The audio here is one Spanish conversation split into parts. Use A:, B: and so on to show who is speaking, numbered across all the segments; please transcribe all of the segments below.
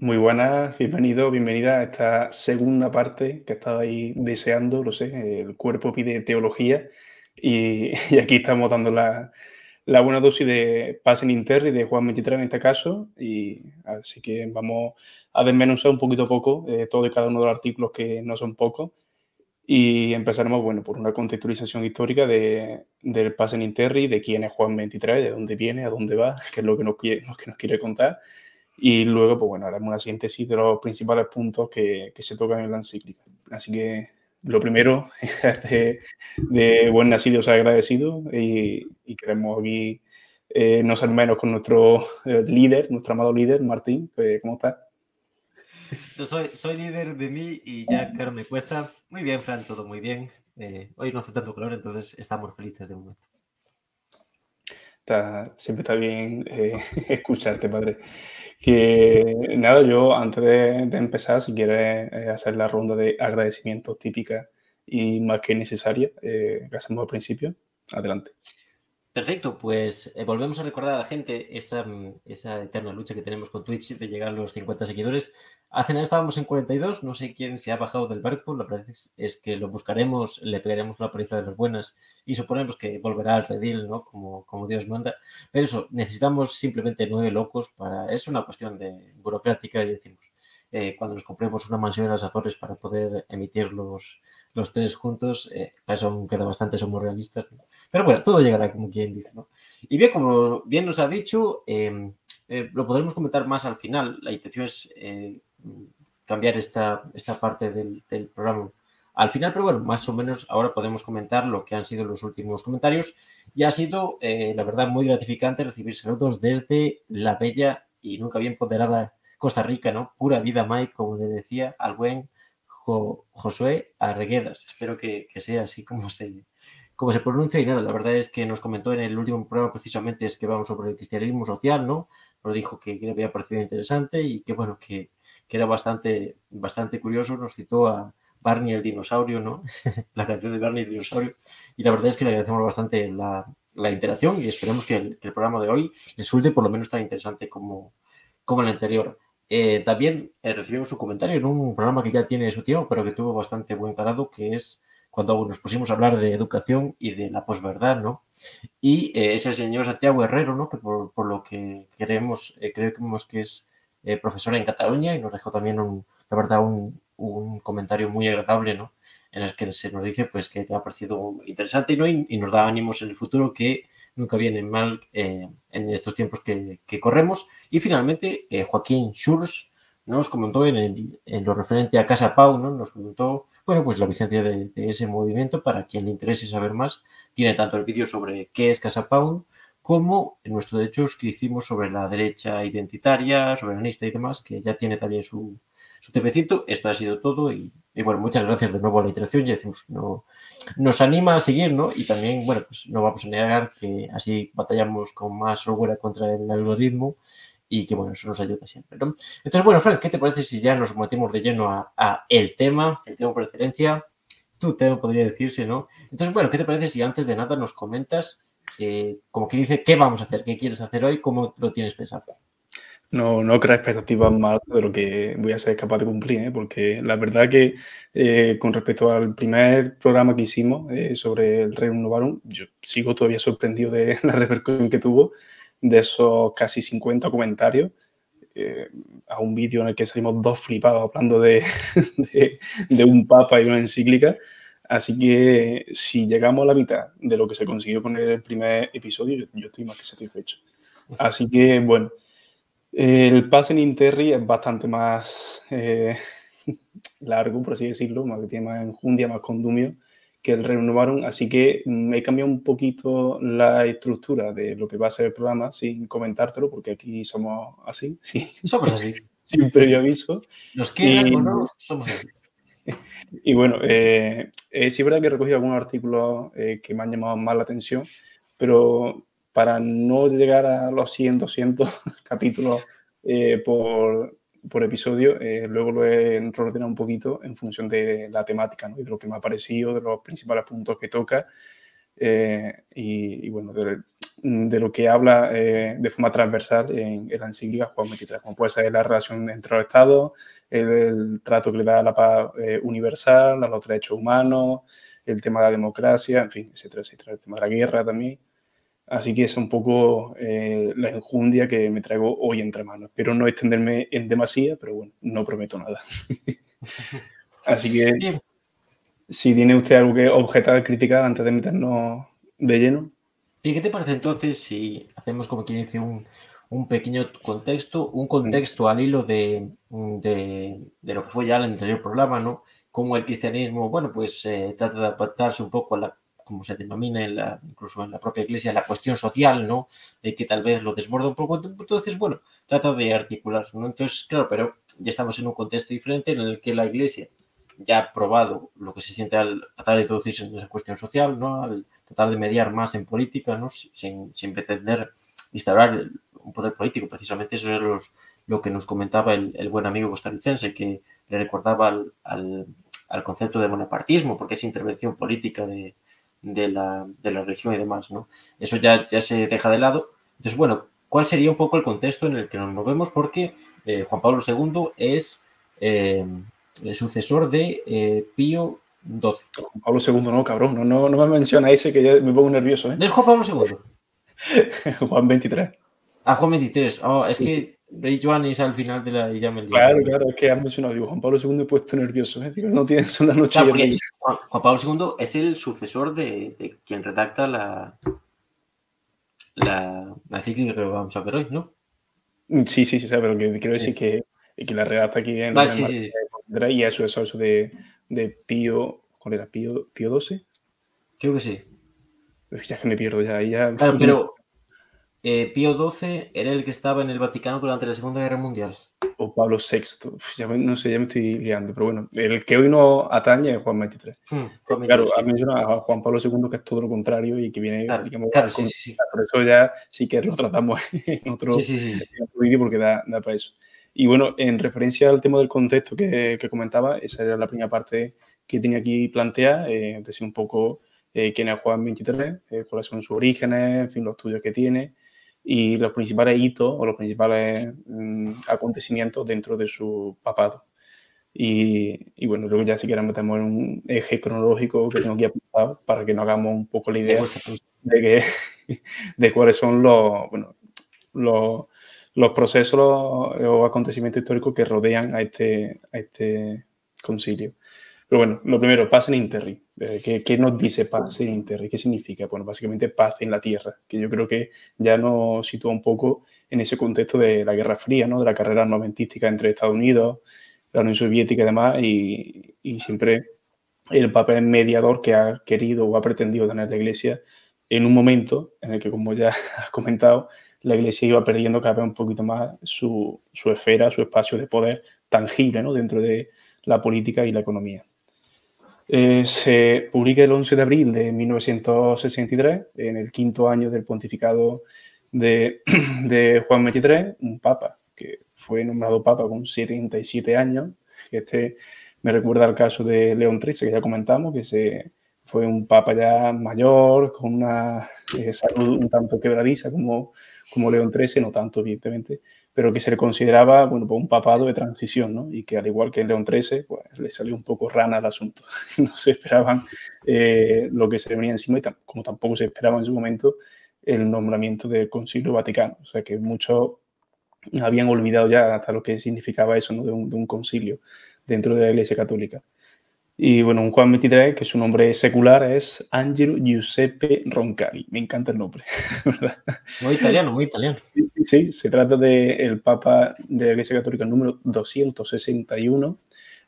A: Muy buenas, bienvenido, bienvenida a esta segunda parte que estaba ahí deseando, lo sé, el cuerpo pide teología y, y aquí estamos dando la, la, buena dosis de Passing Interri de Juan 23 en este caso y así que vamos a desmenuzar un poquito a poco eh, todo y cada uno de los artículos que no son pocos. Y empezaremos, bueno, por una contextualización histórica de, del Passing Interri, de quién es Juan 23, de dónde viene, a dónde va, qué es lo que nos quiere, lo que nos quiere contar y luego, pues bueno, haremos una síntesis de los principales puntos que, que se tocan en la encíclica. Así que lo primero de, de buen nacido, os agradecido y, y, queremos aquí eh, no ser menos con nuestro eh, líder, nuestro amado líder, Martín. ¿Cómo estás?
B: Yo soy, soy líder de mí y ya, claro, me cuesta. Muy bien, Fran, todo muy bien. Eh, hoy no hace tanto calor, entonces estamos felices de momento.
A: Siempre está bien eh, escucharte, padre. Que nada, yo antes de, de empezar, si quieres eh, hacer la ronda de agradecimientos típica y más que necesaria eh, que hacemos al principio, adelante.
B: Perfecto, pues eh, volvemos a recordar a la gente esa, mm, esa, eterna lucha que tenemos con Twitch de llegar a los 50 seguidores. Hace nada estábamos en 42, no sé quién se ha bajado del barco, la verdad es, es que lo buscaremos, le pegaremos una paliza de las buenas y suponemos que volverá al redil, ¿no? Como, Dios manda. Pero eso, necesitamos simplemente nueve locos para... Es una cuestión de burocrática y decimos, eh, cuando nos compremos una mansión en las Azores para poder emitir los, tres juntos, eh, para eso aún queda bastante, somos realistas. Pero bueno, todo llegará como quien dice. ¿no? Y bien, como bien nos ha dicho, eh, eh, lo podremos comentar más al final. La intención es eh, cambiar esta, esta parte del, del, programa al final, pero bueno, más o menos ahora podemos comentar lo que han sido los últimos comentarios. Y ha sido, eh, la verdad, muy gratificante recibir saludos desde la bella y nunca bien ponderada Costa Rica, ¿no? Pura vida, Mike, como le decía al buen jo Josué Arreguedas. Espero que, que sea así como se, como se pronuncia y nada, la verdad es que nos comentó en el último programa precisamente es que vamos sobre el cristianismo social, ¿no? Pero dijo que, le había parecido interesante y que bueno, que, que, era bastante, bastante curioso, nos citó a Barney el dinosaurio, ¿no? la canción de Barney el dinosaurio y la verdad es que le agradecemos bastante la, la interacción y esperemos que el, que el, programa de hoy resulte por lo menos tan interesante como, como el anterior. Eh, también eh, recibimos un comentario en un programa que ya tiene su tiempo, pero que tuvo bastante buen calado, que es cuando nos pusimos a hablar de educación y de la posverdad, ¿no? Y eh, es el señor Santiago Herrero, ¿no? Que por, por lo que queremos, eh, creemos que es eh, profesora en Cataluña y nos dejó también, un, la verdad, un, un, comentario muy agradable, ¿no? En el que se nos dice, pues, que le ha parecido interesante ¿no? y, y nos da ánimos en el futuro que nunca viene mal eh, en estos tiempos que, que, corremos. Y finalmente, eh, Joaquín Schurz nos comentó en, el, en, lo referente a Casa Pau, ¿no? Nos comentó bueno, pues la vigencia de, ese movimiento, para quien le interese saber más, tiene tanto el vídeo sobre qué es Casa Pound, como en nuestro de hecho que hicimos sobre la derecha identitaria, soberanista y demás, que ya tiene también su, su tepecito. Esto ha sido todo y, bueno, muchas gracias de nuevo a la interacción. Ya decimos, no, nos anima a seguir, ¿no? Y también, bueno, pues no vamos a negar que así batallamos con más holgura contra el algoritmo y que bueno, eso nos ayuda siempre, ¿no? Entonces, bueno, Frank, ¿qué te parece si ya nos metemos de lleno a, a, el tema, el tema por excelencia? Tu tema podría decirse, ¿no? Entonces, bueno, ¿qué te parece si antes de nada nos comentas, eh, como que dice, qué vamos a hacer, qué quieres hacer hoy, cómo lo tienes pensado?
A: No, no creas expectativas más de lo que voy a ser capaz de cumplir, ¿eh? porque la verdad que eh, con respecto al primer programa que hicimos eh, sobre el Rey Novarum, yo sigo todavía sorprendido de la repercusión que tuvo de esos casi 50 comentarios eh, a un vídeo en el que salimos dos flipados hablando de, de, un papa y una encíclica. Así que si llegamos a la mitad de lo que se consiguió con el primer episodio, yo, yo estoy más que satisfecho. Así que, bueno, el pase en Interri es bastante más eh, largo, por así decirlo, más que tiene más enjundia, más condumio que el renovaron, así que me he cambiado un poquito la estructura de lo que va a ser el programa sin comentártelo, porque aquí somos así. Sí.
B: Somos así.
A: sin previo aviso.
B: Nos quedan y, o no, somos así.
A: Y bueno, eh, eh, sí es verdad que he recogido algunos artículos eh, que me han llamado más la atención, pero para no llegar a los 100, 200 capítulos por, por episodio, eh, luego lo he reordenado un poquito en función de la temática ¿no? y de lo que me ha parecido, de los principales puntos que toca. Eh, y, y, bueno, de, de lo que habla eh, de forma transversal en, la encíclica Juan 23, como puede ser la relación entre los estados, el, trato que le da a la paz eh, universal, a los derechos humanos, el tema de la democracia, en fin, etcétera, etcétera, el tema de la guerra también. Así que es un poco eh, la enjundia que me traigo hoy entre manos. Espero no extenderme en demasía, pero bueno, no prometo nada. Así que, si tiene usted algo que objetar, criticar antes de meternos de lleno.
B: ¿Y qué te parece entonces si hacemos como quien dice un, un pequeño contexto, un contexto al hilo de, de, lo que fue ya el anterior programa, ¿no? Cómo el cristianismo, bueno, pues eh, trata de adaptarse un poco a la, como se denomina incluso en la propia iglesia, la cuestión social, ¿no? De que tal vez lo desborda un poco. Entonces, bueno, trata de articularse, ¿no? Entonces, claro, pero ya estamos en un contexto diferente en el que la iglesia ya ha probado lo que se siente al tratar de introducirse en esa cuestión social, ¿no? Al tratar de mediar más en política, ¿no? Sin, sin pretender instaurar un poder político. Precisamente eso es lo que nos comentaba el, buen amigo costarricense, que le recordaba al, al, concepto de bonapartismo, porque es intervención política de, de, la, de, la, religión y demás, ¿no? Eso ya, ya se deja de lado. Entonces, bueno, ¿cuál sería un poco el contexto en el que nos movemos? Porque eh, Juan Pablo II es... Eh, el sucesor de eh, Pío XII.
A: Juan Pablo II, no, cabrón, no, no, no me menciona ese que ya me pongo nervioso. ¿eh?
B: ¿No es Juan Pablo II?
A: Juan 23.
B: Ah, Juan 23. Oh, es que Rey Joan es al final de la ya me
A: Claro, claro, es que has mencionado, digo, Juan Pablo II he puesto nervioso, ¿eh? Digo, no tienes una noche.
B: Claro, Juan, Juan, Pablo II es el sucesor de, de quien redacta la, la, la cíclica que vamos a ver hoy, ¿no?
A: Sí, sí, sí, pero que quiero decir que, que la redacta aquí en,
B: vale, sí, sí
A: y eso, eso, eso de, de Pío, ¿cuál era? ¿Pío, Pío XII?
B: Creo que sí.
A: Ya es que me pierdo ya. ya...
B: Claro, pero eh, Pío XII era el que estaba en el Vaticano durante la Segunda Guerra Mundial.
A: O Pablo VI. ya no sé, ya me estoy liando, pero bueno, el que hoy no atañe es Juan XXIII. Hmm, claro, ha mencionado a Juan Pablo II, que es todo lo contrario y que viene,
B: claro,
A: digamos,
B: claro, sí, sí, sí.
A: por eso ya sí que lo tratamos en otro, vídeo porque da, da para eso. Y bueno, en referencia al tema del contexto que, comentaba, esa era la primera parte que tenía aquí planteada, eh, decir un poco eh, quién es Juan 23, eh, cuáles son sus orígenes, en fin, los estudios que tiene y los principales hitos o los principales mm, acontecimientos dentro de su papado. Y, bueno, luego ya si quieres metemos en un eje cronológico que tengo aquí apuntado para que nos hagamos un poco la idea de, que, de cuáles son los, bueno, los, los procesos o acontecimientos históricos que rodean a este, a este concilio. Pero bueno, lo primero, paz en Interri. Eh, ¿Qué, ¿Qué, nos dice paz en Interri? ¿Qué significa? Bueno, básicamente paz en la tierra, que yo creo que ya nos sitúa un poco en ese contexto de la Guerra Fría, ¿no? de la carrera armamentística entre Estados Unidos, la Unión Soviética y demás, y, siempre el papel mediador que ha querido o ha pretendido tener la Iglesia en un momento en el que, como ya has comentado, la Iglesia iba perdiendo cada vez un poquito más su, su esfera, su espacio de poder tangible ¿no? dentro de la política y la economía. Eh, se publica el 11 de abril de 1963, en el quinto año del pontificado de, de Juan XXIII, un papa que fue nombrado papa con 77 años. Este me recuerda al caso de León XIII, que ya comentamos, que se, fue un papa ya mayor, con una eh, salud un tanto quebradiza como, como León XIII, no tanto evidentemente, pero que se le consideraba bueno, pues un papado de transición, ¿no? y que al igual que León XIII, pues, le salió un poco rana al asunto. no se esperaban eh, lo que se venía encima y como tampoco se esperaba en su momento el nombramiento del Concilio Vaticano. O sea que muchos habían olvidado ya hasta lo que significaba eso ¿no? de, un, de un concilio dentro de la Iglesia Católica. Y bueno, un Juan 23, que su nombre secular es Angelo Giuseppe Roncalli. Me encanta el nombre, ¿verdad?
B: Muy italiano, muy italiano.
A: Sí, sí, sí. se trata del Papa de la Iglesia Católica número 261,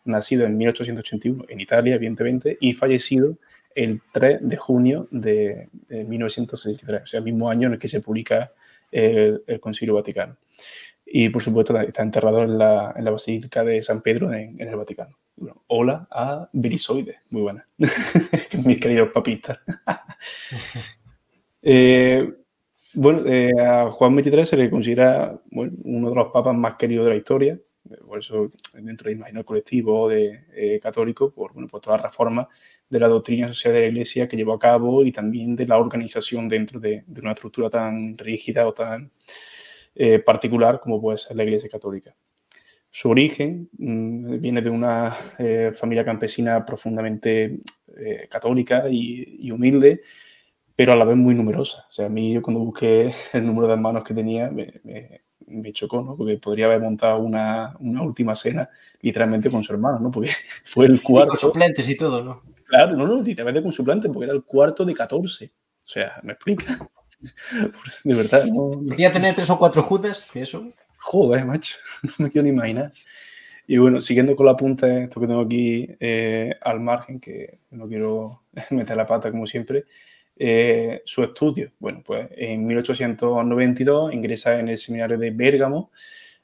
A: nacido en 1881 en Italia, evidentemente, y fallecido el 3 de junio de, 1963, o sea, el mismo año en el que se publica el, el Concilio Vaticano. Y por supuesto está enterrado en la, en la Basílica de San Pedro en, en el Vaticano hola a Birisoide. Muy buena. Mis queridos papistas. Eh, bueno, eh, a Juan XXIII se le considera uno de los papas más queridos de la historia. Por eso, dentro de imaginario colectivo de, eh, católico, por, bueno, por toda la reforma de la doctrina social de la Iglesia que llevó a cabo y también de la organización dentro de, una estructura tan rígida o tan eh, particular como puede ser la Iglesia Católica. Su origen mm, viene de una eh, familia campesina profundamente eh, católica y, humilde, pero a la vez muy numerosa. O sea, a mí yo cuando busqué el número de hermanos que tenía me, me, chocó, ¿no? Porque podría haber montado una, una, última cena literalmente con su hermano, ¿no? Porque fue el cuarto. con
B: suplentes y todo, ¿no?
A: Claro, no, no, literalmente con suplentes, porque era el cuarto de 14. O sea, ¿me explica? De verdad, no.
B: ¿Quería tener tres o cuatro judas? ¿Qué eso?
A: Joder, macho, no me quiero ni imaginar. Y bueno, siguiendo con la punta, esto que tengo aquí eh, al margen, que no quiero meter la pata como siempre, eh, su estudio. Bueno, pues en 1892 ingresa en el seminario de Bérgamo,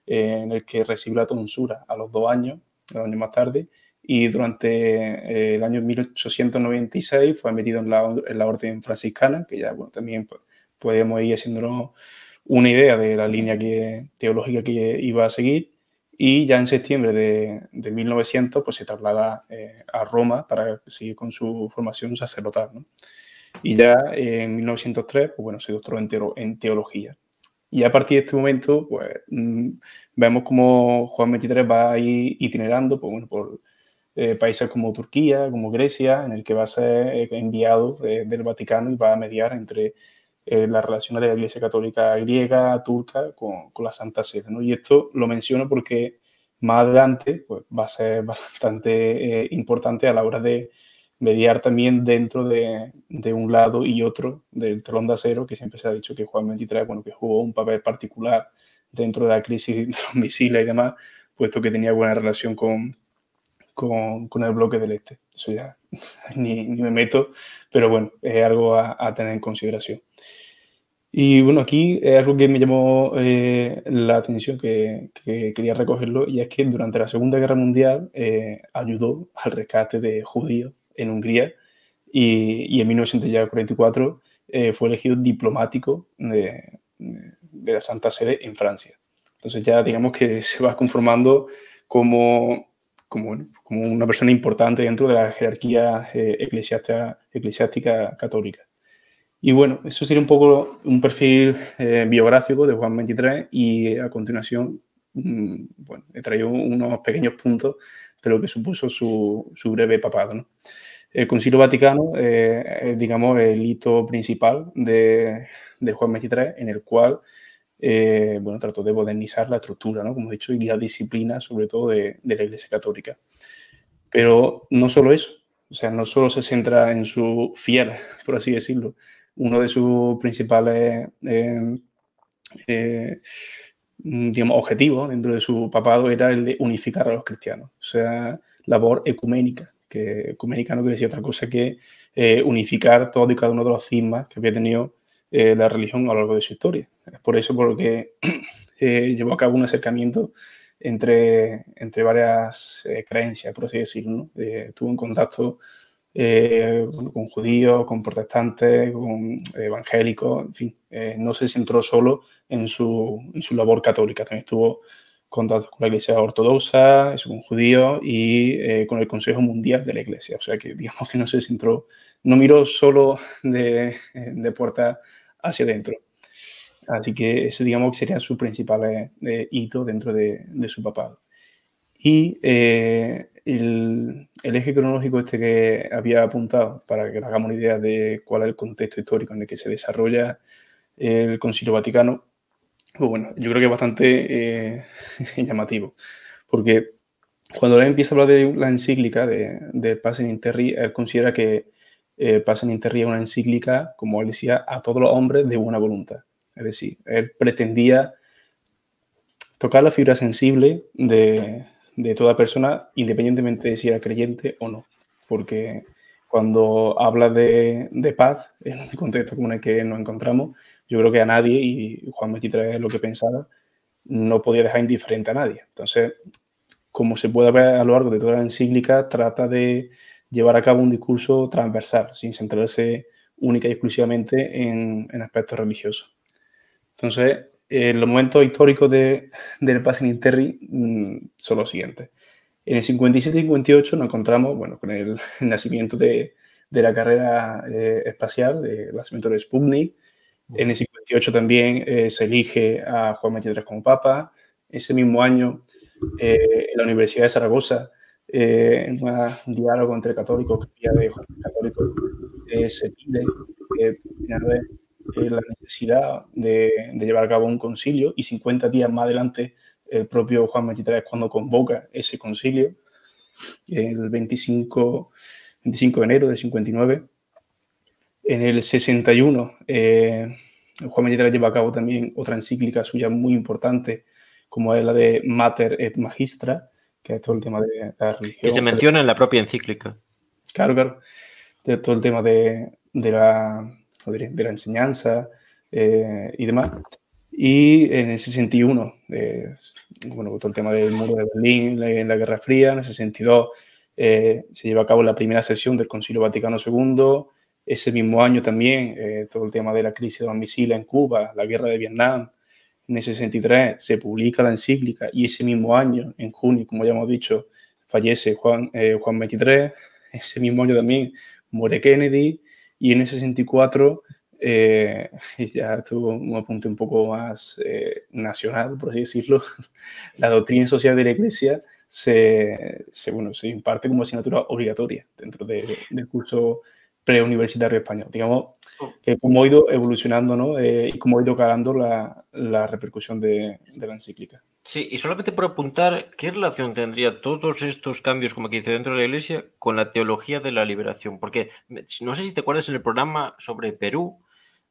A: eh, en el que recibe la tonsura a los dos años, dos años más tarde, y durante el año 1896 fue metido en la, en la orden franciscana, que ya bueno, también pues, podemos ir haciéndonos una idea de la línea que, teológica que iba a seguir y ya en septiembre de, de 1900 pues se traslada eh, a Roma para seguir con su formación sacerdotal. ¿no? Y ya en 1903 pues bueno, se doctoró en, en teología. Y a partir de este momento pues mm, vemos como Juan 23 va a ir itinerando pues, bueno, por eh, países como Turquía, como Grecia, en el que va a ser eh, enviado del Vaticano y va a mediar entre eh, las relaciones de la Iglesia Católica griega, turca, con, con la Santa Sede. ¿no? Y esto lo menciono porque más adelante pues, va a ser bastante eh, importante a la hora de mediar también dentro de, de, un lado y otro del telón de acero, que siempre se ha dicho que Juan 23, bueno, que jugó un papel particular dentro de la crisis de los misiles y demás, puesto que tenía buena relación con, con, con el bloque del este. Eso ya ni, ni, me meto, pero bueno, es algo a, a tener en consideración. Y bueno, aquí es algo que me llamó eh, la atención, que, que, quería recogerlo, y es que durante la Segunda Guerra Mundial eh, ayudó al rescate de judíos en Hungría y, y en 1944 eh, fue elegido diplomático de, de, la Santa Sede en Francia. Entonces ya digamos que se va conformando como, como, como una persona importante dentro de la jerarquía eclesiástica, eclesiástica católica. Y bueno, eso sería un poco un perfil eh, biográfico de Juan 23 y a continuación, mmm, bueno, he traído unos pequeños puntos de lo que supuso su, su breve papado. ¿no? El Concilio Vaticano eh, es, digamos, el hito principal de, de Juan 23, en el cual, eh, bueno, trató de modernizar la estructura, ¿no? Como he dicho, y la disciplina, sobre todo, de, la Iglesia Católica. Pero no solo eso, o sea, no solo se centra en su fiel, por así decirlo, uno de sus principales eh, eh, digamos, objetivos dentro de su papado era el de unificar a los cristianos, o sea, labor ecuménica, que ecuménica no quiere decir otra cosa que unificar todo y cada uno de los cismas que había tenido eh, la religión a lo largo de su historia. Es por eso por lo que eh, llevó a cabo un acercamiento entre, entre varias eh, creencias, por así decirlo. ¿no? tuvo un contacto eh, con judíos, con protestantes, con evangélicos, en fin, eh, no se centró solo en su, en su, labor católica, también estuvo contacto con la Iglesia Ortodoxa, con judíos y eh, con el Consejo Mundial de la Iglesia, o sea que digamos que no se centró, no miró solo de, de puerta hacia adentro. Así que ese digamos que sería su principal eh, hito dentro de, de, su papado. Y eh, el, el, eje cronológico este que había apuntado, para que nos hagamos una idea de cuál es el contexto histórico en el que se desarrolla el Concilio Vaticano, pues bueno, yo creo que es bastante eh, llamativo, porque cuando él empieza a hablar de la encíclica de, de Pasen Interri, él considera que eh, Pasen Interri es una encíclica, como él decía, a todos los hombres de buena voluntad. Es decir, él pretendía tocar la fibra sensible de, de toda persona, independientemente de si era creyente o no. Porque cuando habla de, de, paz, en un contexto como en el que nos encontramos, yo creo que a nadie, y Juan 23 es lo que pensaba, no podía dejar indiferente a nadie. Entonces, como se puede ver a lo largo de toda la encíclica, trata de llevar a cabo un discurso transversal, sin centrarse única y exclusivamente en, en aspectos religiosos. Entonces, eh, los momentos históricos de, del Passing Interri mm, son los siguientes. En el 57 y 58 nos encontramos bueno, con el, nacimiento de, de, la carrera eh, espacial, el nacimiento de Sputnik. En el 58 también eh, se elige a Juan XXIII como papa. Ese mismo año, eh, en la Universidad de Zaragoza, en un diálogo entre católicos, de católicos, se pide la necesidad de, de, llevar a cabo un concilio y 50 días más adelante el propio Juan XXIII cuando convoca ese concilio, el 25, 25 de enero de 59. En el 61, eh, Juan XXIII lleva a cabo también otra encíclica suya muy importante, como es la de Mater et Magistra, que es todo el tema de la religión.
B: Que se menciona en la propia encíclica.
A: Claro, claro. De todo el tema de, de, la, de la, enseñanza eh, y demás. Y en el 61, eh, bueno, todo el tema del muro de Berlín, en la, Guerra Fría, en el 62 eh, se lleva a cabo la primera sesión del Concilio Vaticano II. Ese mismo año también eh, todo el tema de la crisis de los misiles en Cuba, la guerra de Vietnam. En el 63 se publica la encíclica y ese mismo año, en junio, como ya hemos dicho, fallece Juan, Juan 23. Ese mismo año también muere Kennedy y en el 64 eh, ya tuvo un apunte un poco más eh, nacional, por así decirlo, la doctrina social de la Iglesia se, se, bueno, se imparte como asignatura obligatoria dentro de, del curso preuniversitario español. Digamos. Que cómo ha ido evolucionando ¿no? Eh, y cómo ha ido calando la, la repercusión de, la encíclica.
B: Sí, y solamente por apuntar, ¿qué relación tendría todos estos cambios, como que dice dentro de la Iglesia, con la teología de la liberación? Porque no sé si te acuerdas en el programa sobre Perú,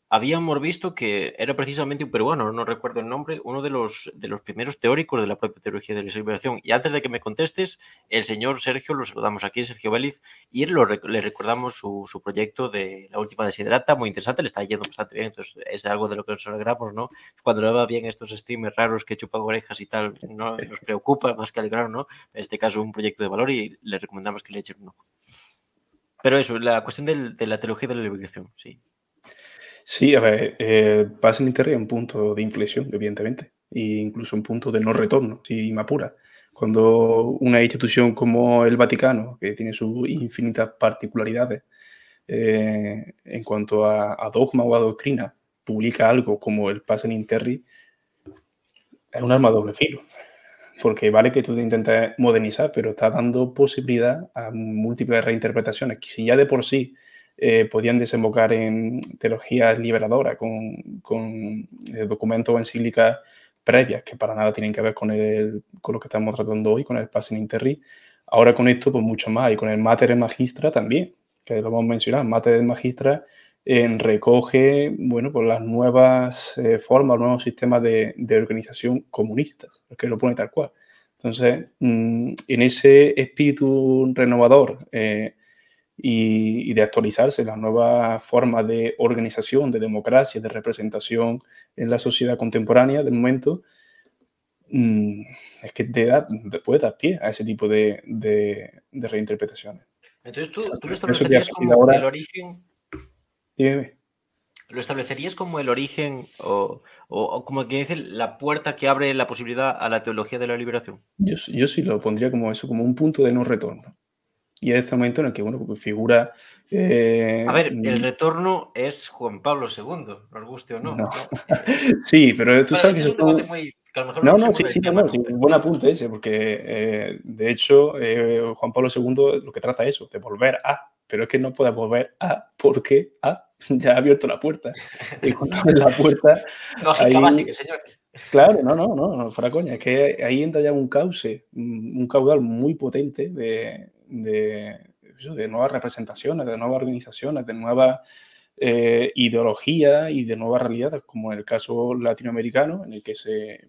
B: habíamos visto que era precisamente un peruano, no recuerdo el nombre, uno de los, de los primeros teóricos de la propia teología de la liberación. Y antes de que me contestes, el señor Sergio, lo saludamos aquí, Sergio Vélez, y él le recordamos su, su, proyecto de la última desiderata, muy interesante, le está yendo bastante bien, entonces es algo de lo que nos alegramos, ¿no? Cuando le va bien estos streamers raros que chupan orejas y tal, no nos preocupa más que alegrar, ¿no? En este caso, un proyecto de valor y le recomendamos que le echen un ojo. Pero eso, la cuestión del, de la teología de la liberación, sí.
A: Sí, a ver, eh, pasa en Internet un punto de inflexión, evidentemente, e incluso un punto de no retorno, si me apura. Cuando una institución como el Vaticano, que tiene sus infinitas particularidades eh, en cuanto a, dogma o a doctrina, publica algo como el Pasen Interri, es un arma de doble filo. Porque vale que tú te intentes modernizar, pero está dando posibilidad a múltiples reinterpretaciones, que si ya de por sí eh, podían desembocar en teologías liberadoras, con, con eh, documentos o encíclicas previas que para nada tienen que ver con, el, con lo que estamos tratando hoy, con el Passing Interri. Ahora con esto, pues mucho más, y con el Mater Magistra también, que lo hemos mencionado. Mater Magistra eh, recoge, bueno, pues las nuevas formas, nuevos sistemas de, de, organización comunistas, que lo pone tal cual. Entonces, mm, en ese espíritu renovador, y, de actualizarse las nuevas formas de organización, de democracia, de representación en la sociedad contemporánea del momento, mm, es que te da, puede dar pie a ese tipo de, de, reinterpretaciones.
B: Entonces, ¿tú, tú lo establecerías como el origen?
A: Dime.
B: ¿Lo establecerías como el origen o, o, como que dice la puerta que abre la posibilidad a la teología de la liberación?
A: Yo, yo sí lo pondría como eso, como un punto de no retorno. Y es este momento en el que, bueno, pues figura...
B: Eh, a ver, el mm, retorno es Juan Pablo II, nos guste o no.
A: sí, pero tú sabes que... Es un muy... no, no, sí, sí, no, sí, buen apunte ese, porque eh, de hecho eh, Juan Pablo II lo que trata es eso, de volver a, pero es que no puede volver a porque a ya ha abierto la puerta. Y cuando abre la puerta.
B: Lógica básica, señores.
A: Claro, no, no, no, no, fuera coña, es que ahí entra ya un cauce, un caudal muy potente de, de, de nuevas representaciones, de nuevas organizaciones, de nuevas eh, ideologías y de nuevas realidades, como en el caso latinoamericano, en el que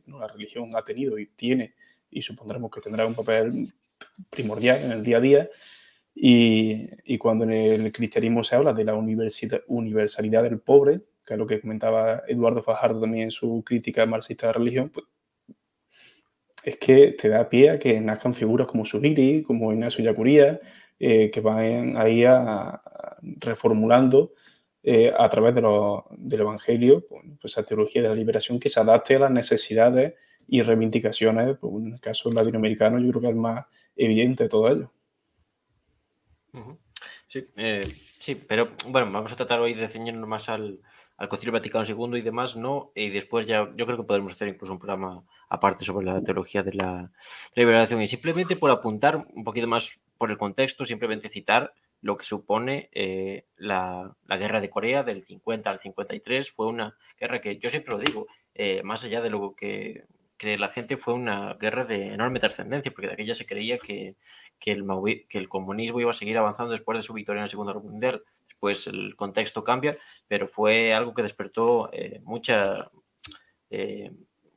A: la religión ha tenido y tiene, y supondremos que tendrá un papel primordial en el día a día. Y, y cuando en el cristianismo se habla de la universalidad del pobre, que es lo que comentaba Eduardo Fajardo también en su crítica marxista de la religión, pues es que te da pie a que nazcan figuras como Subiri, como Ignacio Yacuría, eh, que van ahí a, reformulando eh, a través de lo, del Evangelio pues, esa teología de la liberación que se adapte a las necesidades y reivindicaciones, pues, en el caso latinoamericano yo creo que es el más evidente de todo ello.
B: Sí, eh, sí, pero bueno, vamos a tratar hoy de ceñirnos más al, al Concilio Vaticano II y demás, ¿no? Y después ya, yo creo que podremos hacer incluso un programa aparte sobre la teología de la liberación. Y simplemente por apuntar un poquito más por el contexto, simplemente citar lo que supone eh, la, guerra de Corea del 50 al 53. Fue una guerra que, yo siempre lo digo, eh, más allá de lo que cree la gente, fue una guerra de enorme trascendencia, porque de aquella se creía que, que, el, que el comunismo iba a seguir avanzando después de su victoria en la Segunda Guerra Mundial. Después el contexto cambia, pero fue algo que despertó eh, mucha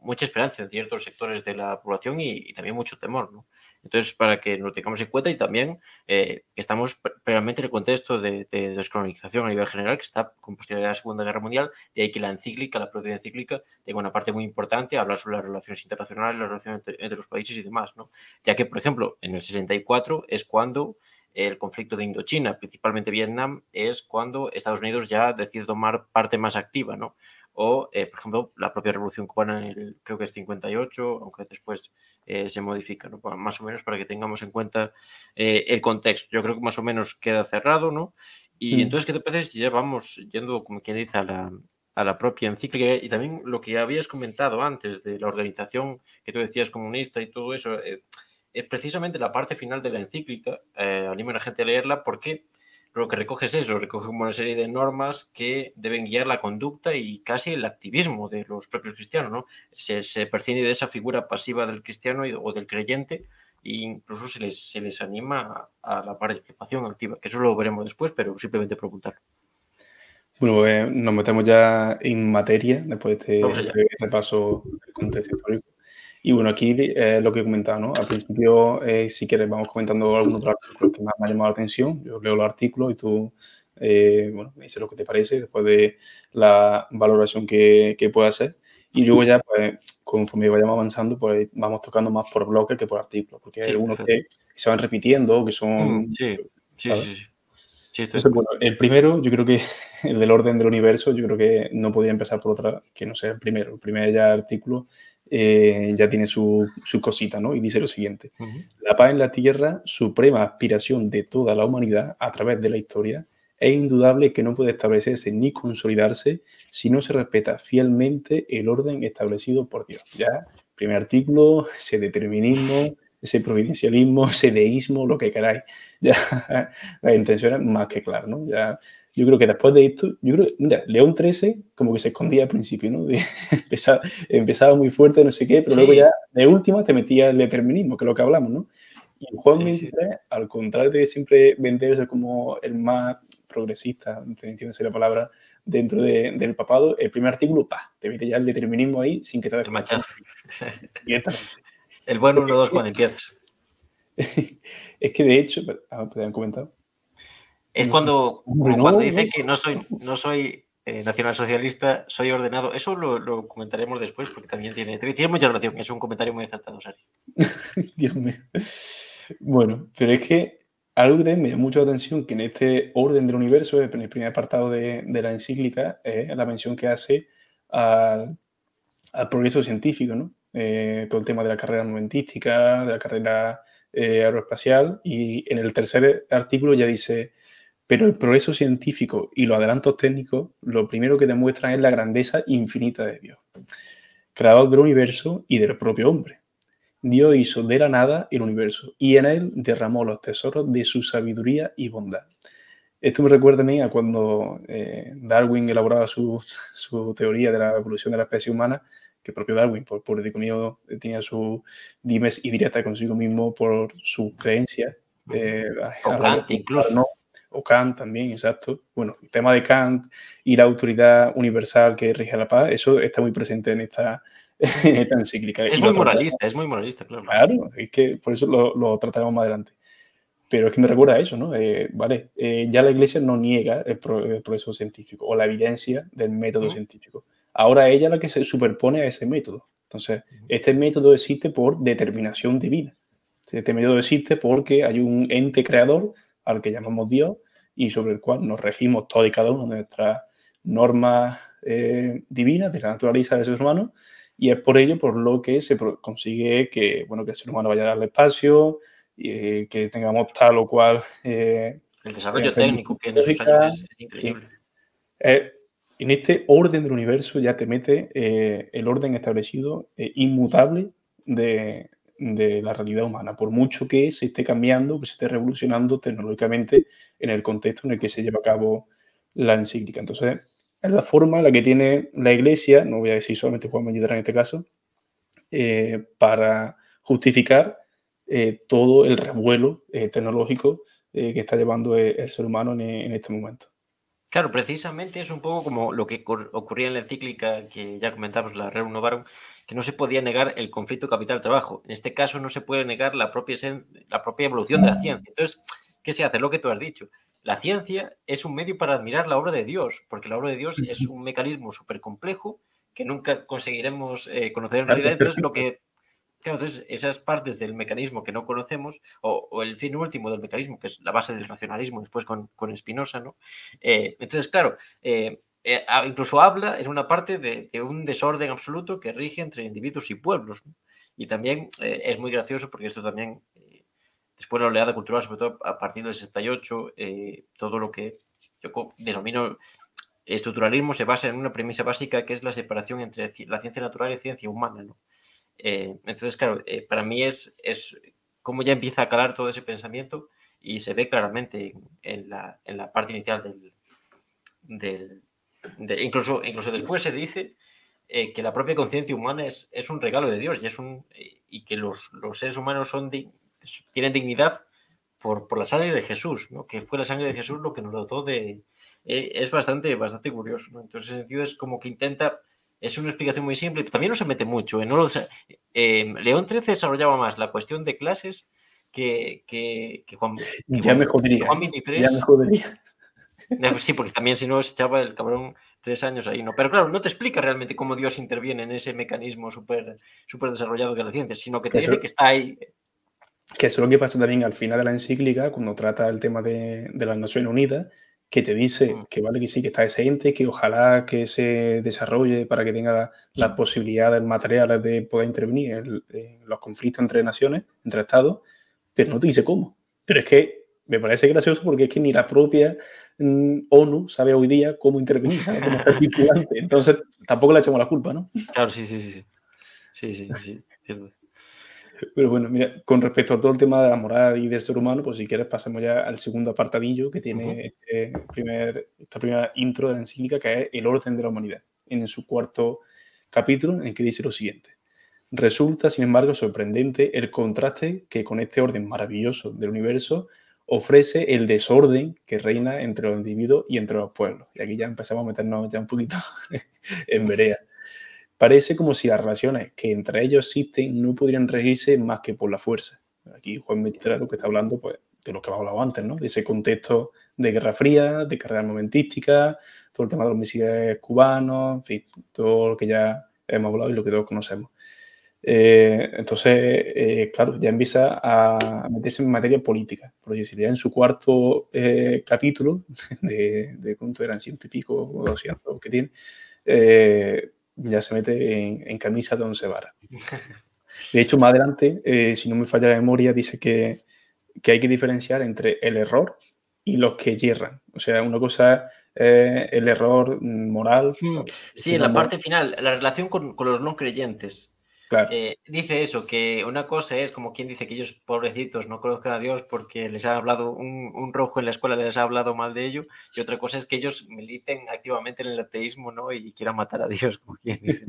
B: mucha esperanza en ciertos sectores de la población y, también mucho temor. ¿no? Entonces, para que nos tengamos en cuenta y también eh, estamos realmente en el contexto de, descolonización a nivel general que está con posterioridad a la Segunda Guerra Mundial, de ahí que la encíclica, la propia encíclica, tenga una parte muy importante, hablar sobre las relaciones internacionales, las relaciones entre, los países y demás. ¿no? Ya que, por ejemplo, en el 64 es cuando el conflicto de Indochina, principalmente Vietnam, es cuando Estados Unidos ya decide tomar parte más activa, ¿no? o, eh, por ejemplo, la propia Revolución Cubana en el, creo que es 58, aunque después eh, se modifica, ¿no? más o menos para que tengamos en cuenta eh, el contexto. Yo creo que más o menos queda cerrado, ¿no? Y mm. entonces, ¿qué te parece? Ya vamos yendo, como quien dice, a la, a la propia encíclica y también lo que habías comentado antes de la organización que tú decías comunista y todo eso, es precisamente la parte final de la encíclica, animo a la gente a leerla porque lo que recoge es eso, recoge una serie de normas que deben guiar la conducta y casi el activismo de los propios cristianos, ¿no? Se, se percibe de esa figura pasiva del cristiano o del creyente e incluso se les, se les anima a, la participación activa, que eso lo veremos después, pero simplemente preguntar.
A: Bueno, pues nos metemos ya en materia después de este repaso del contexto histórico. Y bueno, aquí eh, lo que he comentado, ¿no? Al principio, eh, si quieres, vamos comentando algunos artículos que más me han llamado la atención. Yo leo los artículos y tú, eh, bueno, me dices lo que te parece después de la valoración que, que pueda hacer. Y luego ya, pues, conforme vayamos avanzando, pues vamos tocando más por bloques que por artículos, porque hay algunos que, se van repitiendo, que son...
B: Mm, sí, sí, sí.
A: sí. Entonces, bueno, el primero, yo creo que el del orden del universo, yo creo que no podría empezar por otra que no sea el primero. El primer ya artículo eh, ya tiene su, cosita, ¿no? Y dice lo siguiente, la paz en la tierra, suprema aspiración de toda la humanidad a través de la historia, es indudable que no puede establecerse ni consolidarse si no se respeta fielmente el orden establecido por Dios. Ya, primer artículo, ese determinismo, ese providencialismo, ese deísmo, lo que queráis. Ya, la intención es más que clara, ¿no? Ya yo creo que después de esto, yo creo, mira, León 13 como que se escondía al principio, ¿no? empezaba, muy fuerte, no sé qué, pero luego ya de última te metía el determinismo, que es lo que hablamos, ¿no? Y Juan 23, al contrario de siempre venderse como el más progresista, entiendes la palabra, dentro del papado, el primer artículo, pa, te mete ya el determinismo ahí sin que te
B: El machazo. el buen 1-2 cuando empiezas.
A: es que de hecho, ah, te han comentado.
B: Es cuando, cuando dice que no soy, no soy eh, nacionalsocialista, soy ordenado. Eso lo, comentaremos después porque también tiene, tiene mucha relación. Es un comentario muy acertado, Sari.
A: Dios mío. Bueno, pero es que algo que me llama mucho la atención que en este orden del universo, en el primer apartado de, la encíclica, es la mención que hace al, progreso científico, ¿no? Eh, todo el tema de la carrera momentística, de la carrera eh, aeroespacial, y en el tercer artículo ya dice pero el progreso científico y los adelantos técnicos lo primero que demuestran es la grandeza infinita de Dios, creador del universo y del propio hombre. Dios hizo de la nada el universo y en él derramó los tesoros de su sabiduría y bondad. Esto me recuerda a mí a cuando eh, Darwin elaboraba su, teoría de la evolución de la especie humana, que propio Darwin, por político mío, tenía su dimes y directa consigo mismo por su creencia.
B: Eh, incluso
A: o Kant también, exacto. Bueno, el tema de Kant y la autoridad universal que rige la paz, eso está muy presente en esta, encíclica.
B: Es muy moralista, es muy moralista, claro.
A: Claro, es que por eso lo, trataremos más adelante. Pero es que me recuerda a eso, ¿no? Eh, vale, eh, ya la Iglesia no niega el, proceso científico o la evidencia del método científico. Ahora ella es la que se superpone a ese método. Entonces, este método existe por determinación divina. Este método existe porque hay un ente creador al que llamamos Dios y sobre el cual nos regimos todos y cada uno de nuestras normas eh, divinas de la naturaleza del ser humano y es por ello por lo que se consigue que, bueno, que el ser humano vaya al espacio, y, eh, que tengamos tal o cual...
B: Eh, el desarrollo técnico que en esos años es, increíble.
A: en este orden del universo ya te mete el orden establecido, inmutable de, de la realidad humana, por mucho que se esté cambiando, que se esté revolucionando tecnológicamente en el contexto en el que se lleva a cabo la encíclica. Entonces, es la forma en la que tiene la Iglesia, no voy a decir solamente Juan Mellidra en este caso, eh, para justificar eh, todo el revuelo eh, tecnológico que está llevando el, ser humano en, este momento.
B: Claro, precisamente es un poco como lo que ocurría en la encíclica que ya comentamos, la Rerum Novarum, que no se podía negar el conflicto capital-trabajo. En este caso no se puede negar la propia, la propia evolución de la ciencia. Entonces, ¿qué se hace? Lo que tú has dicho. La ciencia es un medio para admirar la obra de Dios, porque la obra de Dios es un mecanismo súper complejo que nunca conseguiremos eh, conocer en realidad. Entonces, lo que Claro, entonces esas partes del mecanismo que no conocemos, o, el fin último del mecanismo, que es la base del racionalismo después con, con Spinoza, ¿no? Eh, entonces, claro, eh, eh, incluso habla en una parte de, un desorden absoluto que rige entre individuos y pueblos. Y también eh, es muy gracioso porque esto también, eh, después de la oleada cultural, sobre todo a partir del 68, todo lo que yo denomino estructuralismo se basa en una premisa básica que es la separación entre la ciencia natural y ciencia humana. entonces, claro, para mí es, es cómo ya empieza a calar todo ese pensamiento y se ve claramente en, la, en la, parte inicial del, del, incluso, incluso después se dice eh, que la propia conciencia humana es, es, un regalo de Dios y, es un, y que los, los seres humanos son tienen dignidad por, por, la sangre de Jesús, ¿no? que fue la sangre de Jesús lo que nos dotó de... Eh, es bastante, bastante curioso. ¿no? Entonces, en ese sentido, es como que intenta... Es una explicación muy simple, pero también no se mete mucho. ¿eh? No León XIII desarrollaba más la cuestión de clases que, que, que Juan,
A: ya me jodería, Juan 23. Ya me jodería.
B: Sí, porque también si no se echaba el cabrón tres años ahí, ¿no? Pero claro, no te explica realmente cómo Dios interviene en ese mecanismo súper super desarrollado que la ciencia, sino que te dice que está ahí.
A: Que eso es lo que pasa también al final de la encíclica, cuando trata el tema de, de las Naciones Unidas, que te dice mm. que vale que sí, que está ese ente, que ojalá que se desarrolle para que tenga las posibilidades materiales de poder intervenir en, en los conflictos entre naciones, entre estados, pero no te dice cómo. Pero es que me parece gracioso porque es que ni la propia mm, ONU sabe hoy día cómo intervenir, Entonces, tampoco le echamos la culpa, ¿no?
B: Claro, sí, sí, sí. Sí, sí, sí.
A: Pero bueno, mira, con respecto a todo el tema de la moral y del ser humano, pues si quieres pasemos ya al segundo apartadillo que tiene este primer, esta primera intro de la encíclica, que es el orden de la humanidad, en su cuarto capítulo, en que dice lo siguiente. Resulta, sin embargo, sorprendente el contraste que con este orden maravilloso del universo ofrece el desorden que reina entre los individuos y entre los pueblos. Y aquí ya empezamos a meternos ya un poquito en vereda. Parece como si las relaciones que entre ellos existen no podrían regirse más que por la fuerza. Aquí Juan 23 lo que está hablando pues, de lo que hemos hablado antes, ¿no? de ese contexto de Guerra Fría, de carrera momentística, todo el tema de los misiles cubanos, en fin, todo lo que ya hemos hablado y lo que todos conocemos. Eh, entonces, eh, claro, ya empieza a meterse en materia política, porque si ya en su cuarto eh, capítulo, de, de cuánto eran ciento y pico o doscientos que tiene, ya se mete en, camisa de once varas. De hecho, más adelante, si no me falla la memoria, dice que, que, hay que diferenciar entre el error y los que yerran. O sea, una cosa es el error moral.
B: Hmm. Sí, en la parte final, la relación con, con los no creyentes. Eh, dice eso, que una cosa es como quien dice que ellos pobrecitos no conozcan a Dios porque les ha hablado un, rojo en la escuela, les ha hablado mal de ello, y otra cosa es que ellos militen activamente en el ateísmo ¿no? y quieran matar a Dios, como quien dice.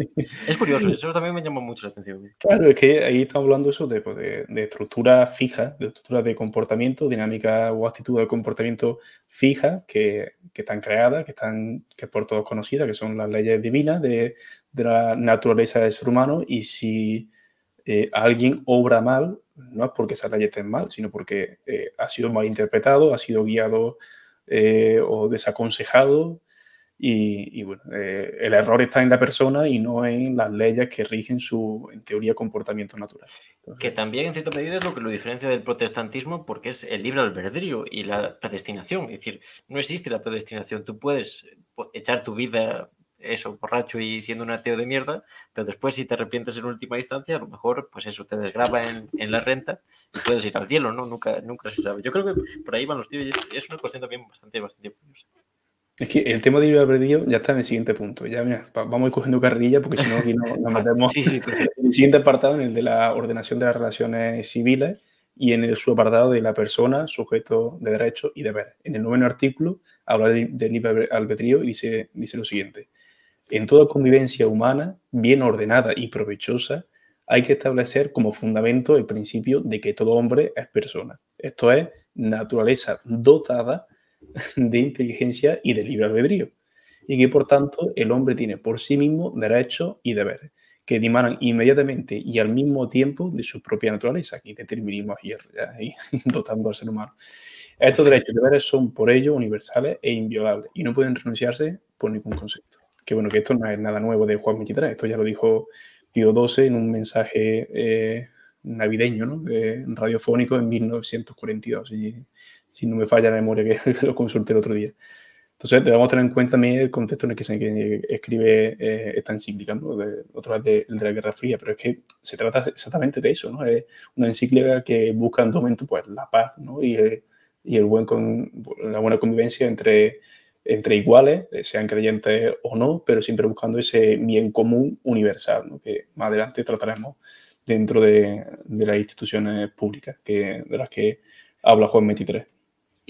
B: Es curioso, eso también me llamó mucho la atención.
A: Claro, es que ahí estamos hablando eso de, pues, de, de estructura fija, de estructura de comportamiento, dinámica o actitud de comportamiento fija que, que están creadas, que están que por todos conocidas, que son las leyes divinas de de la naturaleza del ser humano y si eh, alguien obra mal, no es porque esa ley esté mal, sino porque eh, ha sido mal interpretado, ha sido guiado eh, o desaconsejado y, bueno, el error está en la persona y no en las leyes que rigen su, en teoría, comportamiento natural.
B: que también en cierta medida es lo que lo diferencia del protestantismo porque es el libre albedrío y la predestinación. Es decir, no existe la predestinación. Tú puedes echar tu vida eso, borracho y siendo un ateo de mierda, pero después si te arrepientes en última instancia, a lo mejor pues eso te desgraba en, en la renta y puedes ir al cielo, ¿no? Nunca, nunca se sabe. Yo creo que por ahí van los tiros y es, es una cuestión también bastante, bastante curiosa.
A: Es que el tema de libre albedrío ya está en el siguiente punto. Ya, mira, vamos a ir cogiendo carrilla porque si no, aquí no, nos metemos sí, sí, en el siguiente apartado, en el de la ordenación de las relaciones civiles y en el subapartado de la persona, sujeto de derechos y deberes. En el noveno artículo habla de, de libre albedrío y dice, dice lo siguiente. En toda convivencia humana, bien ordenada y provechosa, hay que establecer como fundamento el principio de que todo hombre es persona. Esto es naturaleza dotada de inteligencia y de libre albedrío, y que por tanto el hombre tiene por sí mismo derechos y deberes que dimanan inmediatamente y al mismo tiempo de su propia naturaleza. Aquí determinismo ayer, ahí, dotando al ser humano. Estos derechos y deberes son por ello universales e inviolables y no pueden renunciarse por ningún concepto. Que bueno, que esto no es nada nuevo de Juan 23, esto ya lo dijo Pío XII en un mensaje eh, navideño, ¿no? Eh, radiofónico en 1942. Y, si no me falla la memoria que, lo consulté el otro día. Entonces, debemos tener en cuenta también el contexto en el que se escribe eh, esta encíclica, ¿no? de, otra vez de, de, la Guerra Fría, pero es que se trata exactamente de eso, ¿no? Es una encíclica que busca en todo momento pues, la paz ¿no? y, y el buen con, la buena convivencia entre, entre iguales, eh, sean creyentes o no, pero siempre buscando ese bien común universal, ¿no? que más adelante trataremos dentro de, de las instituciones públicas que, de las que habla Juan 23.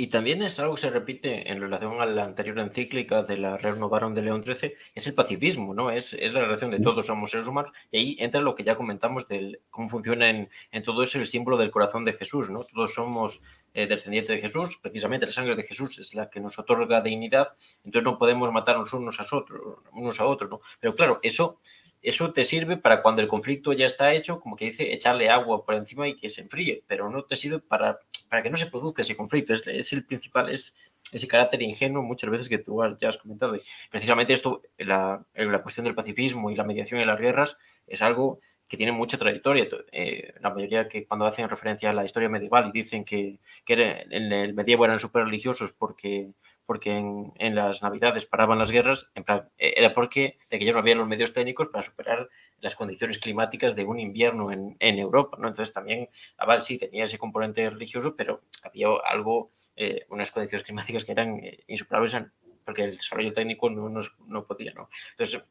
B: Y también es algo que se repite en relación a la anterior encíclica de la Renovaron de León XIII, es el pacifismo, ¿no? Es, es la relación de todos somos seres humanos. Y ahí entra lo que ya comentamos de cómo funciona en, en, todo eso el símbolo del corazón de Jesús, ¿no? Todos somos eh, descendientes de Jesús, precisamente la sangre de Jesús es la que nos otorga dignidad, entonces no podemos matarnos unos a otros, unos a otros, ¿no? Pero claro, eso eso te sirve para cuando el conflicto ya está hecho, como que dice, echarle agua por encima y que se enfríe, pero no te sirve para, para que no se produzca ese conflicto. Es, es el principal, es ese carácter ingenuo muchas veces que tú ya has comentado. Precisamente esto, la, la cuestión del pacifismo y la mediación en las guerras, es algo que tiene mucha trayectoria. Eh, la mayoría que cuando hacen referencia a la historia medieval y dicen que, que en el medievo eran súper religiosos porque porque en, en, las navidades paraban las guerras, en plan, eh, era porque de que ellos no habían los medios técnicos para superar las condiciones climáticas de un invierno en, Europa, ¿no? Entonces también, Aval sí tenía ese componente religioso, pero había algo, eh, unas condiciones climáticas que eran eh, insuperables porque el desarrollo técnico no, no, no, podía, ¿no? Entonces,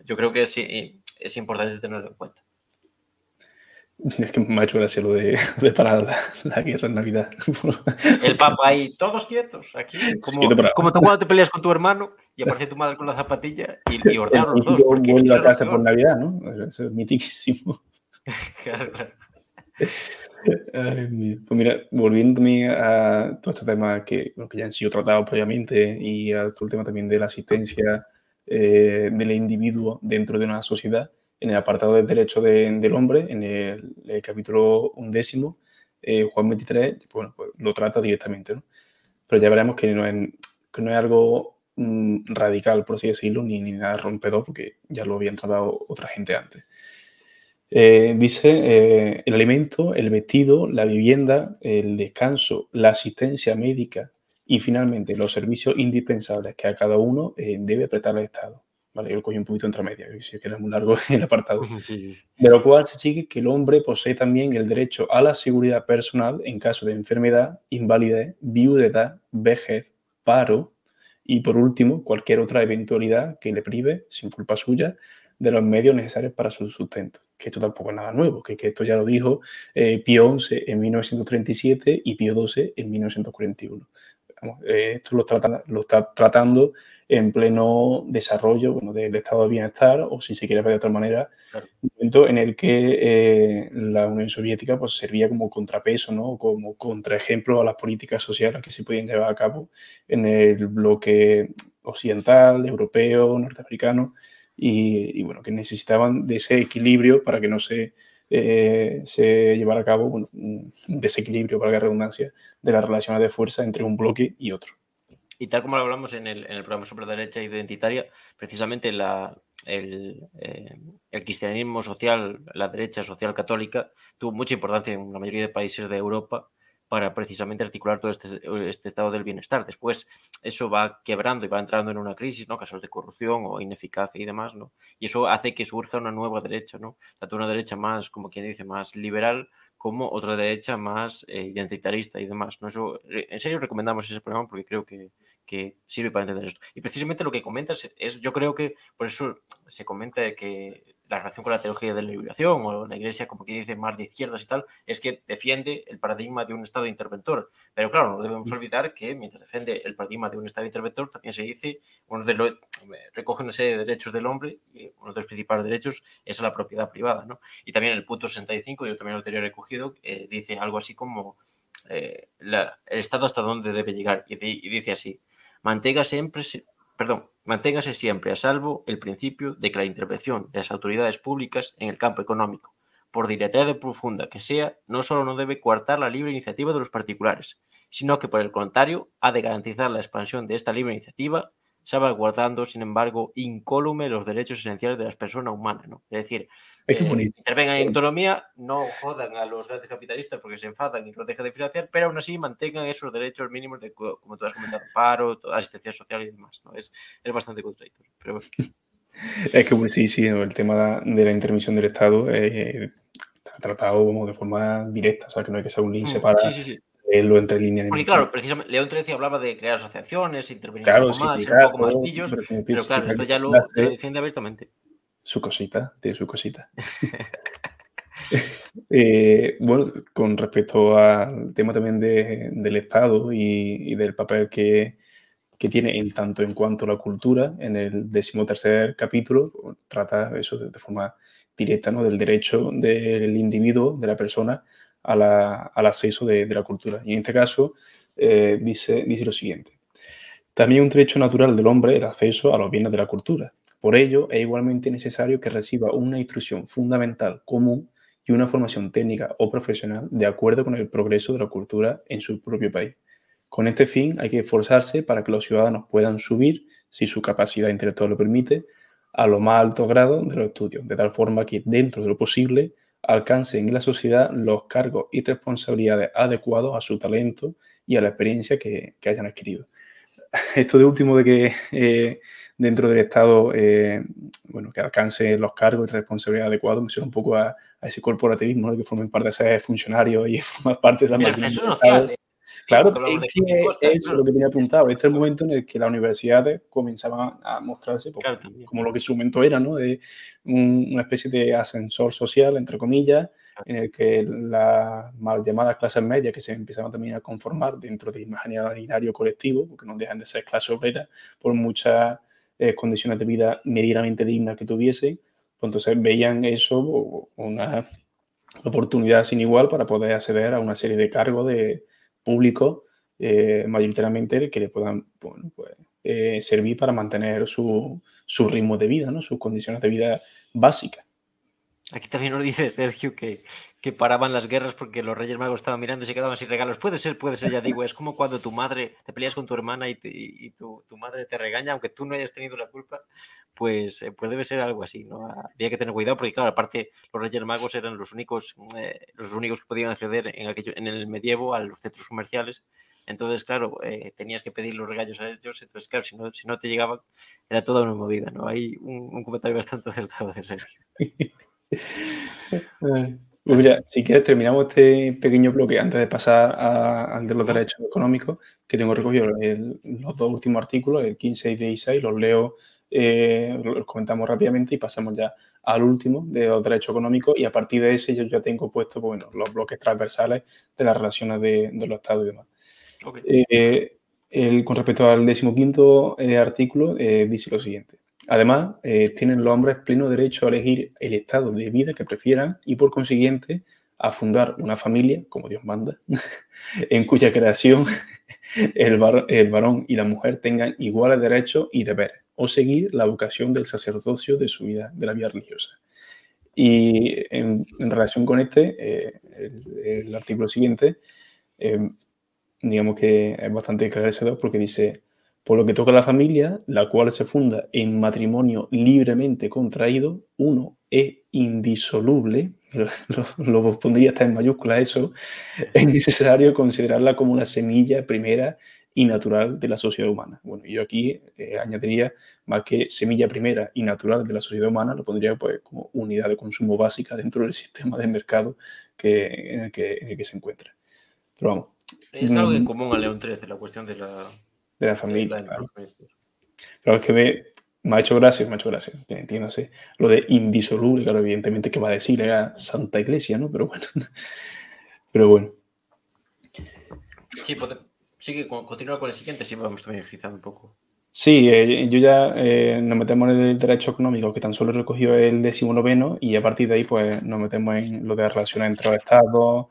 B: yo creo que es, es importante tenerlo en cuenta.
A: Es que me ha hecho gracia lo de preparar la, la, guerra en Navidad.
B: El papa ahí, todos quietos, aquí. Como, como tú cuando te peleas con tu hermano y aparece tu madre con la zapatilla y, y ordenar los dos.
A: Porque vuelve a casa por Navidad, ¿no? Eso es mitiquísimo. claro, claro. Ay, pues mira, volviéndome a todo este tema que, bueno, que ya han sido tratados previamente y a todo el tema también de la asistencia eh, del individuo dentro de una sociedad, en el apartado del derecho de, del hombre, en el, capítulo undécimo, eh, Juan 23, bueno, pues lo trata directamente, ¿no? Pero ya veremos que no es, que no es algo mmm, radical, por así decirlo, ni, ni, nada rompedor, porque ya lo habían tratado otra gente antes. Eh, dice eh, el alimento, el vestido, la vivienda, el descanso, la asistencia médica y finalmente los servicios indispensables que a cada uno debe prestar el Estado. Vale, yo lo cogí un poquito entre medias, si es que era muy largo el apartado. Sí, sí. De lo cual se sigue que el hombre posee también el derecho a la seguridad personal en caso de enfermedad, invalidez, viudedad, vejez, paro y, por último, cualquier otra eventualidad que le prive, sin culpa suya, de los medios necesarios para su sustento. Que esto tampoco es nada nuevo, que, que esto ya lo dijo eh, Pío XI en 1937 y Pío XII en 1941. Vamos, eh, esto lo, trata, lo está tratando en pleno desarrollo bueno, del estado de bienestar o si se quiere ver de otra manera, claro. un momento en el que eh, la Unión Soviética pues, servía como contrapeso, ¿no? como contraejemplo a las políticas sociales que se podían llevar a cabo en el bloque occidental, europeo, norteamericano y, y bueno, que necesitaban de ese equilibrio para que no se, eh, se llevara a cabo un desequilibrio, para la redundancia, de las relaciones de fuerza entre un bloque y otro.
B: Y tal como lo hablamos en el, programa sobre derecha identitaria, precisamente el, eh, el, cristianismo social, la derecha social católica, tuvo mucha importancia en la mayoría de países de Europa para precisamente articular todo este, este, estado del bienestar. Después eso va quebrando y va entrando en una crisis, ¿no? Casos de corrupción o ineficacia y demás, ¿no? Y eso hace que surja una nueva derecha, ¿no? Tanto una derecha más, como quien dice, más liberal, como otra derecha más eh, identitarista y demás. ¿no? Eso, eh, en serio recomendamos ese programa porque creo que, que, sirve para entender esto. Y precisamente lo que comentas es, yo creo que por eso se comenta que la relación con la teología de la liberación o la iglesia, como que dice, más de izquierdas y tal, es que defiende el paradigma de un Estado interventor. Pero claro, no debemos olvidar que mientras defiende el paradigma de un Estado interventor, también se dice, uno de los, recoge una serie de derechos del hombre y uno de los principales derechos es la propiedad privada. ¿no? Y también el punto 65, yo también lo tenía recogido, eh, dice algo así como eh, el Estado hasta dónde debe llegar. Y, y dice así, mantenga siempre perdón, manténgase siempre a salvo el principio de que la intervención de las autoridades públicas en el campo económico, por de profunda que sea, no solo no debe coartar la libre iniciativa de los particulares, sino que por el contrario ha de garantizar la expansión de esta libre iniciativa salvaguardando, sin embargo, incólume los derechos esenciales de las personas humanas. ¿no? Es decir,
A: es
B: eh, intervengan en autonomía, no jodan a los grandes capitalistas porque se enfadan y los dejan de financiar, pero aún así mantengan esos derechos mínimos, de, como tú has comentado, paro, asistencia social y demás. ¿no? Es, es bastante contradictorio. Pero
A: Es que sí, sí, el tema de la intervención del Estado eh, está tratado como de forma directa, o sea, que no hay que ser un link mm, separado. Sí, sí, sí lo entre líneas.
B: Porque claro, precisamente León XIII hablaba de crear asociaciones, intervenir un poco más, un poco más pillos, pero, claro, esto ya lo, defiende abiertamente.
A: Su cosita, tiene su cosita. Eh, bueno, con respecto al tema también del Estado y, del papel que, tiene en tanto en cuanto a la cultura, en el decimotercer capítulo trata eso de, forma directa, ¿no? Del derecho del individuo, de la persona, al acceso de, la cultura. Y en este caso eh, dice, dice lo siguiente. También un derecho natural del hombre el acceso a los bienes de la cultura. Por ello, es igualmente necesario que reciba una instrucción fundamental común y una formación técnica o profesional de acuerdo con el progreso de la cultura en su propio país. Con este fin hay que esforzarse para que los ciudadanos puedan subir, si su capacidad intelectual lo permite, a lo más alto grado de los estudios, de tal forma que dentro de lo posible alcancen en la sociedad los cargos y responsabilidades adecuados a su talento y a la experiencia que, hayan adquirido. Esto de último de que eh, dentro del Estado, eh, bueno, que alcance los cargos y responsabilidades adecuados, me suena un poco a, ese corporativismo, de que formen parte de ser funcionarios y formar parte de la máquina. Claro, es, eso lo que tenía apuntado. Este es el momento en el que las universidades comenzaban a mostrarse pues, como lo que su momento era, ¿no? De una especie de ascensor social, entre comillas, en el que las mal llamadas clases medias que se empezaban también a conformar dentro del imaginario colectivo, porque no dejan de ser clases obreras, por muchas eh, condiciones de vida medianamente dignas que tuviesen, pues entonces veían eso una oportunidad sin igual para poder acceder a una serie de cargos de público eh, mayoritariamente que le puedan pues, eh, servir para mantener su, su, ritmo de vida, ¿no? sus condiciones de vida básicas.
B: Aquí también nos dice Sergio que, que, paraban las guerras porque los Reyes Magos estaban mirando y se quedaban sin regalos. Puede ser, puede ser, ya digo, es como cuando tu madre te peleas con tu hermana y, tu, tu, madre te regaña, aunque tú no hayas tenido la culpa, pues, eh, pues debe ser algo así, ¿no? Había que tener cuidado porque, claro, aparte los Reyes Magos eran los únicos, eh, los únicos que podían acceder en, aquello, en el medievo a los centros comerciales. Entonces, claro, eh, tenías que pedir los regalos a ellos. Entonces, claro, si no, si no te llegaban, era toda una movida, ¿no? Hay un, un comentario bastante acertado de Sergio.
A: Pues mira, si quieres terminamos este pequeño bloque antes de pasar al de los derechos económicos, que tengo recogido los dos últimos artículos, el 15 y 16, los leo, eh, los comentamos rápidamente y pasamos ya al último de los derechos económicos y a partir de ese yo ya tengo puesto pues, bueno, los bloques transversales de las relaciones de, los estados y demás. Eh, el, con respecto al decimoquinto eh, artículo, dice lo siguiente. Además, eh, tienen los hombres pleno derecho a elegir el estado de vida que prefieran y por consiguiente a fundar una familia, como Dios manda, en cuya creación el, varón y la mujer tengan iguales derechos y deberes, o seguir la vocación del sacerdocio de su vida, de la vida religiosa. Y en, relación con este, eh, el, artículo siguiente, eh, digamos que es bastante esclarecedor porque dice, Por lo que toca a la familia, la cual se funda en matrimonio libremente contraído, uno es indisoluble, lo, lo pondría hasta en mayúscula eso, es necesario considerarla como una semilla primera y natural de la sociedad humana. Bueno, yo aquí eh, añadiría más que semilla primera y natural de la sociedad humana, lo pondría pues, como unidad de consumo básica dentro del sistema de mercado que, en, el que, en el que se encuentra. Pero vamos.
B: Es algo en mm, común a León XIII, la cuestión de la,
A: de la familia. claro. Pero es que me, me, ha hecho gracia, me ha hecho gracia, entiéndase, lo de indisoluble, claro, evidentemente que va a decir era Santa Iglesia, ¿no? Pero bueno. Pero bueno.
B: Sí, Sigue, continúa con el siguiente, sí, vamos también un poco.
A: Sí, eh, yo ya eh, nos metemos en el derecho económico, que tan solo recogió el décimo noveno, y a partir de ahí, pues nos metemos en lo de las relaciones entre los estados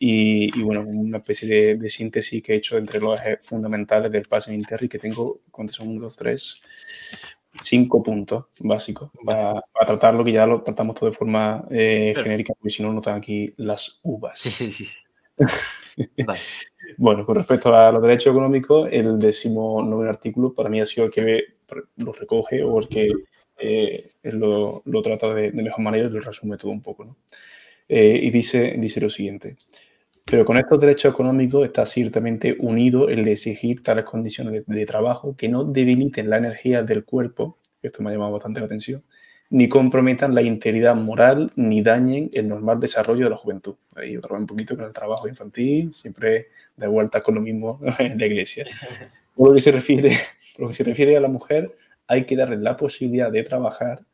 A: y, bueno, una especie de, síntesis que he hecho entre los ejes fundamentales del Passing Interri, que tengo, ¿cuántos son? Uno, dos, tres, cinco puntos básicos para, tratarlo, que ya lo tratamos todo de forma eh, genérica, porque si no, nos dan aquí las uvas.
B: Sí, sí, sí.
A: Bueno, con respecto a los derechos económicos, el décimo noveno artículo para mí ha sido el que lo recoge o el que eh, lo, trata de, mejor manera y lo resume todo un poco. Eh, y dice, dice lo siguiente. Pero con estos derechos económicos está ciertamente unido el de exigir tales condiciones de, de trabajo que no debiliten la energía del cuerpo, esto me ha llamado bastante la atención, ni comprometan la integridad moral ni dañen el normal desarrollo de la juventud. Ahí otra vez un poquito con el trabajo infantil, siempre de vuelta con lo mismo en la iglesia. Por lo que se refiere, por lo que se refiere a la mujer, hay que darle la posibilidad de trabajar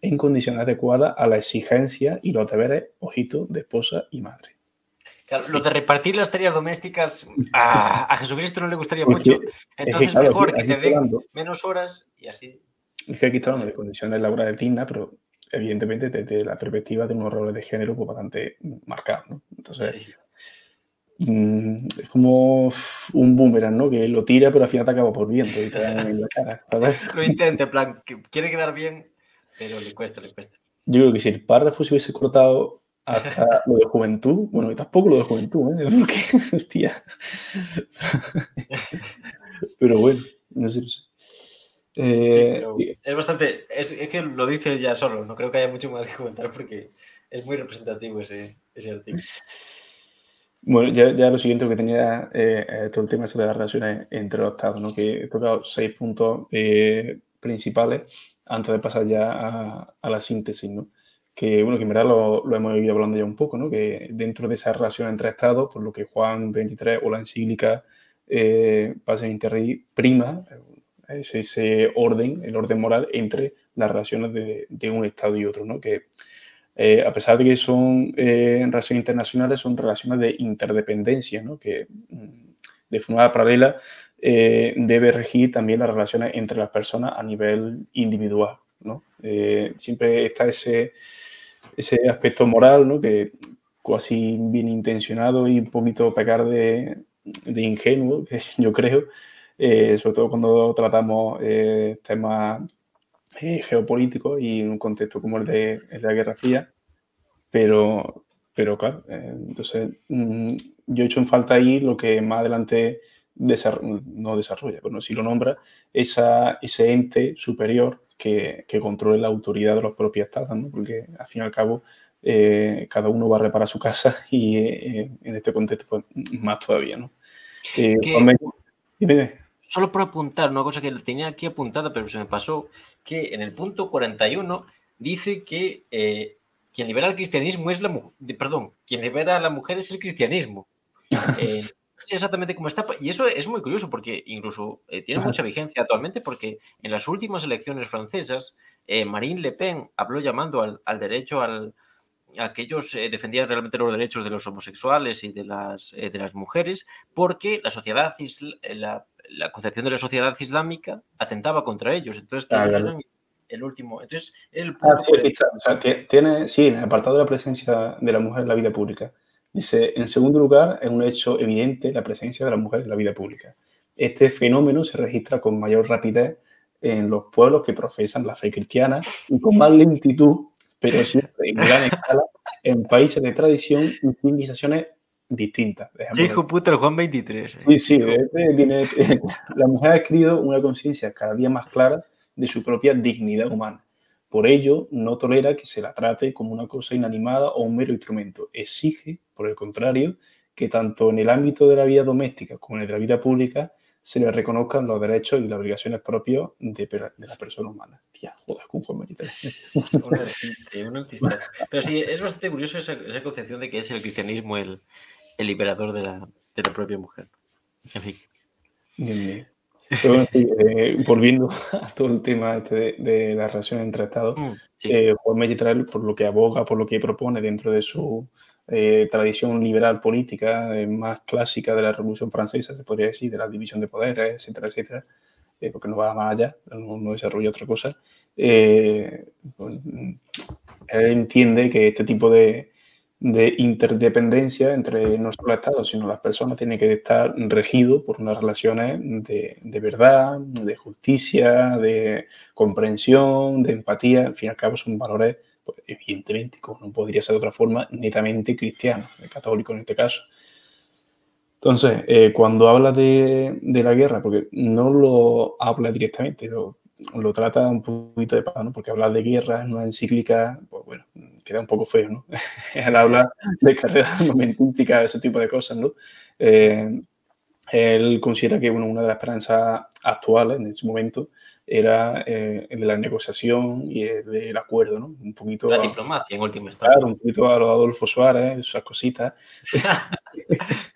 A: en condiciones adecuadas a la exigencia y los deberes, ojito, de esposa y madre.
B: Claro, lo de repartir las tareas domésticas a, Jesucristo no le gustaría mucho. Entonces, mejor que te den menos horas y así
A: es que aquí está hablando de condiciones laborales dignas, pero evidentemente desde la perspectiva de unos roles de género pues, bastante marcados, ¿no? Entonces, mm, es como un boomerang, ¿no? Que lo tira, pero al final te acaba por viento y te en la cara,
B: Lo intenta, en plan, que quiere quedar bien, pero le cuesta, le cuesta.
A: Yo creo que si el párrafo se hubiese cortado hasta lo de juventud, bueno, y tampoco lo de juventud, ¿eh? Porque, hostia. pero bueno, no sé.
B: Eh, es bastante. Es, que lo dice él ya solo, no creo que haya mucho más que comentar porque es muy representativo ese, ese artículo.
A: Bueno, ya, ya, lo siguiente que tenía eh, todo el tema de las relaciones entre los estados, ¿no? que he tocado seis puntos eh, principales antes de pasar ya a, a, la síntesis, ¿no? Que bueno, que en verdad lo, lo, hemos ido hablando ya un poco, ¿no? que dentro de esa relación entre estados, por lo que Juan 23 o la encíclica eh, Paz en Interrey prima, es ese orden, el orden moral entre las relaciones de, un Estado y otro, ¿no? que eh, a pesar de que son eh, relaciones internacionales, son relaciones de interdependencia, ¿no? que mm, de forma paralela eh, debe regir también las relaciones entre las personas a nivel individual. ¿No? siempre está ese, ese aspecto moral ¿no? que casi bien intencionado y un poquito pecar de, de ingenuo, yo creo, eh, sobre todo cuando tratamos eh, temas eh, geopolíticos y en un contexto como el de, la Guerra Fría. Pero, pero claro, entonces mm, yo he hecho en falta ahí lo que más adelante no desarrolla, pero si lo nombra, esa, ese ente superior que, que, controle la autoridad de los propios estados, ¿no? porque al fin y al cabo cada uno va a reparar su casa y en este contexto pues, más todavía. ¿no?
B: dime solo por apuntar una cosa que tenía aquí apuntada, pero se me pasó, que en el punto 41 dice que eh, quien libera el cristianismo es la mujer, perdón, quien libera a la mujer es el cristianismo. Eh, exactamente cómo está. Y eso es muy curioso porque incluso eh, tiene mucha vigencia actualmente porque en las últimas elecciones francesas, Marine Le Pen habló llamando al, derecho al, a que ellos defendían realmente los derechos de los homosexuales y de las, de las mujeres porque la sociedad, la, la concepción de la sociedad islámica atentaba contra ellos. Entonces, ah, el último. Entonces, el
A: ah, tiene, sí, en el apartado de la presencia de la mujer en la vida pública. Dice, en segundo lugar, es un hecho evidente la presencia de la mujer en la vida pública. Este fenómeno se registra con mayor rapidez en los pueblos que profesan la fe cristiana y con más lentitud, pero siempre en gran escala, en países de tradición y civilizaciones distintas.
B: hijo puta el Juan 23.
A: Eh. Sí, sí, este la mujer ha adquirido una conciencia cada día más clara de su propia dignidad humana. Por ello, no tolera que se la trate como una cosa inanimada o un mero instrumento. Exige, por el contrario, que tanto en el ámbito de la vida doméstica como en el de la vida pública se le reconozcan los derechos y las obligaciones propios de, la persona humana. Tía, joder, con Juan 23.
B: Un artista, un artista. Pero sí, es bastante curioso esa, concepción de que es el cristianismo el, el liberador de la, de la propia mujer. En fin.
A: Bien, bien. Eh, volviendo a todo el tema este de, las relaciones entre Estados, mm, eh, Juan Magistral, por lo que aboga, por lo que propone dentro de su eh, tradición liberal política más clásica de la Revolución Francesa, se podría decir, de la división de poderes, etcétera, etcétera, porque no va más allá, no, no desarrolla otra cosa, pues, él entiende que este tipo de, de interdependencia entre no solo el Estado, sino las personas tienen que estar regidos por unas relaciones de, de, verdad, de justicia, de comprensión, de empatía. Al fin y al cabo son valores, pues, evidentemente, como no podría ser de otra forma, netamente cristianos, católico en este caso. Entonces, eh, cuando habla de, de, la guerra, porque no lo habla directamente, lo, lo trata un poquito de paz, ¿no? porque hablar de guerra en una encíclica, pues bueno, queda un poco feo, ¿no? Él habla de carrera armamentística, ese tipo de cosas, ¿no? Eh, él considera que bueno, una de las esperanzas actuales en ese momento era eh, el de la negociación y el del acuerdo, ¿no? Un poquito...
B: La diplomacia, en última instancia.
A: Claro, un poquito a los Adolfo Suárez, esas cositas.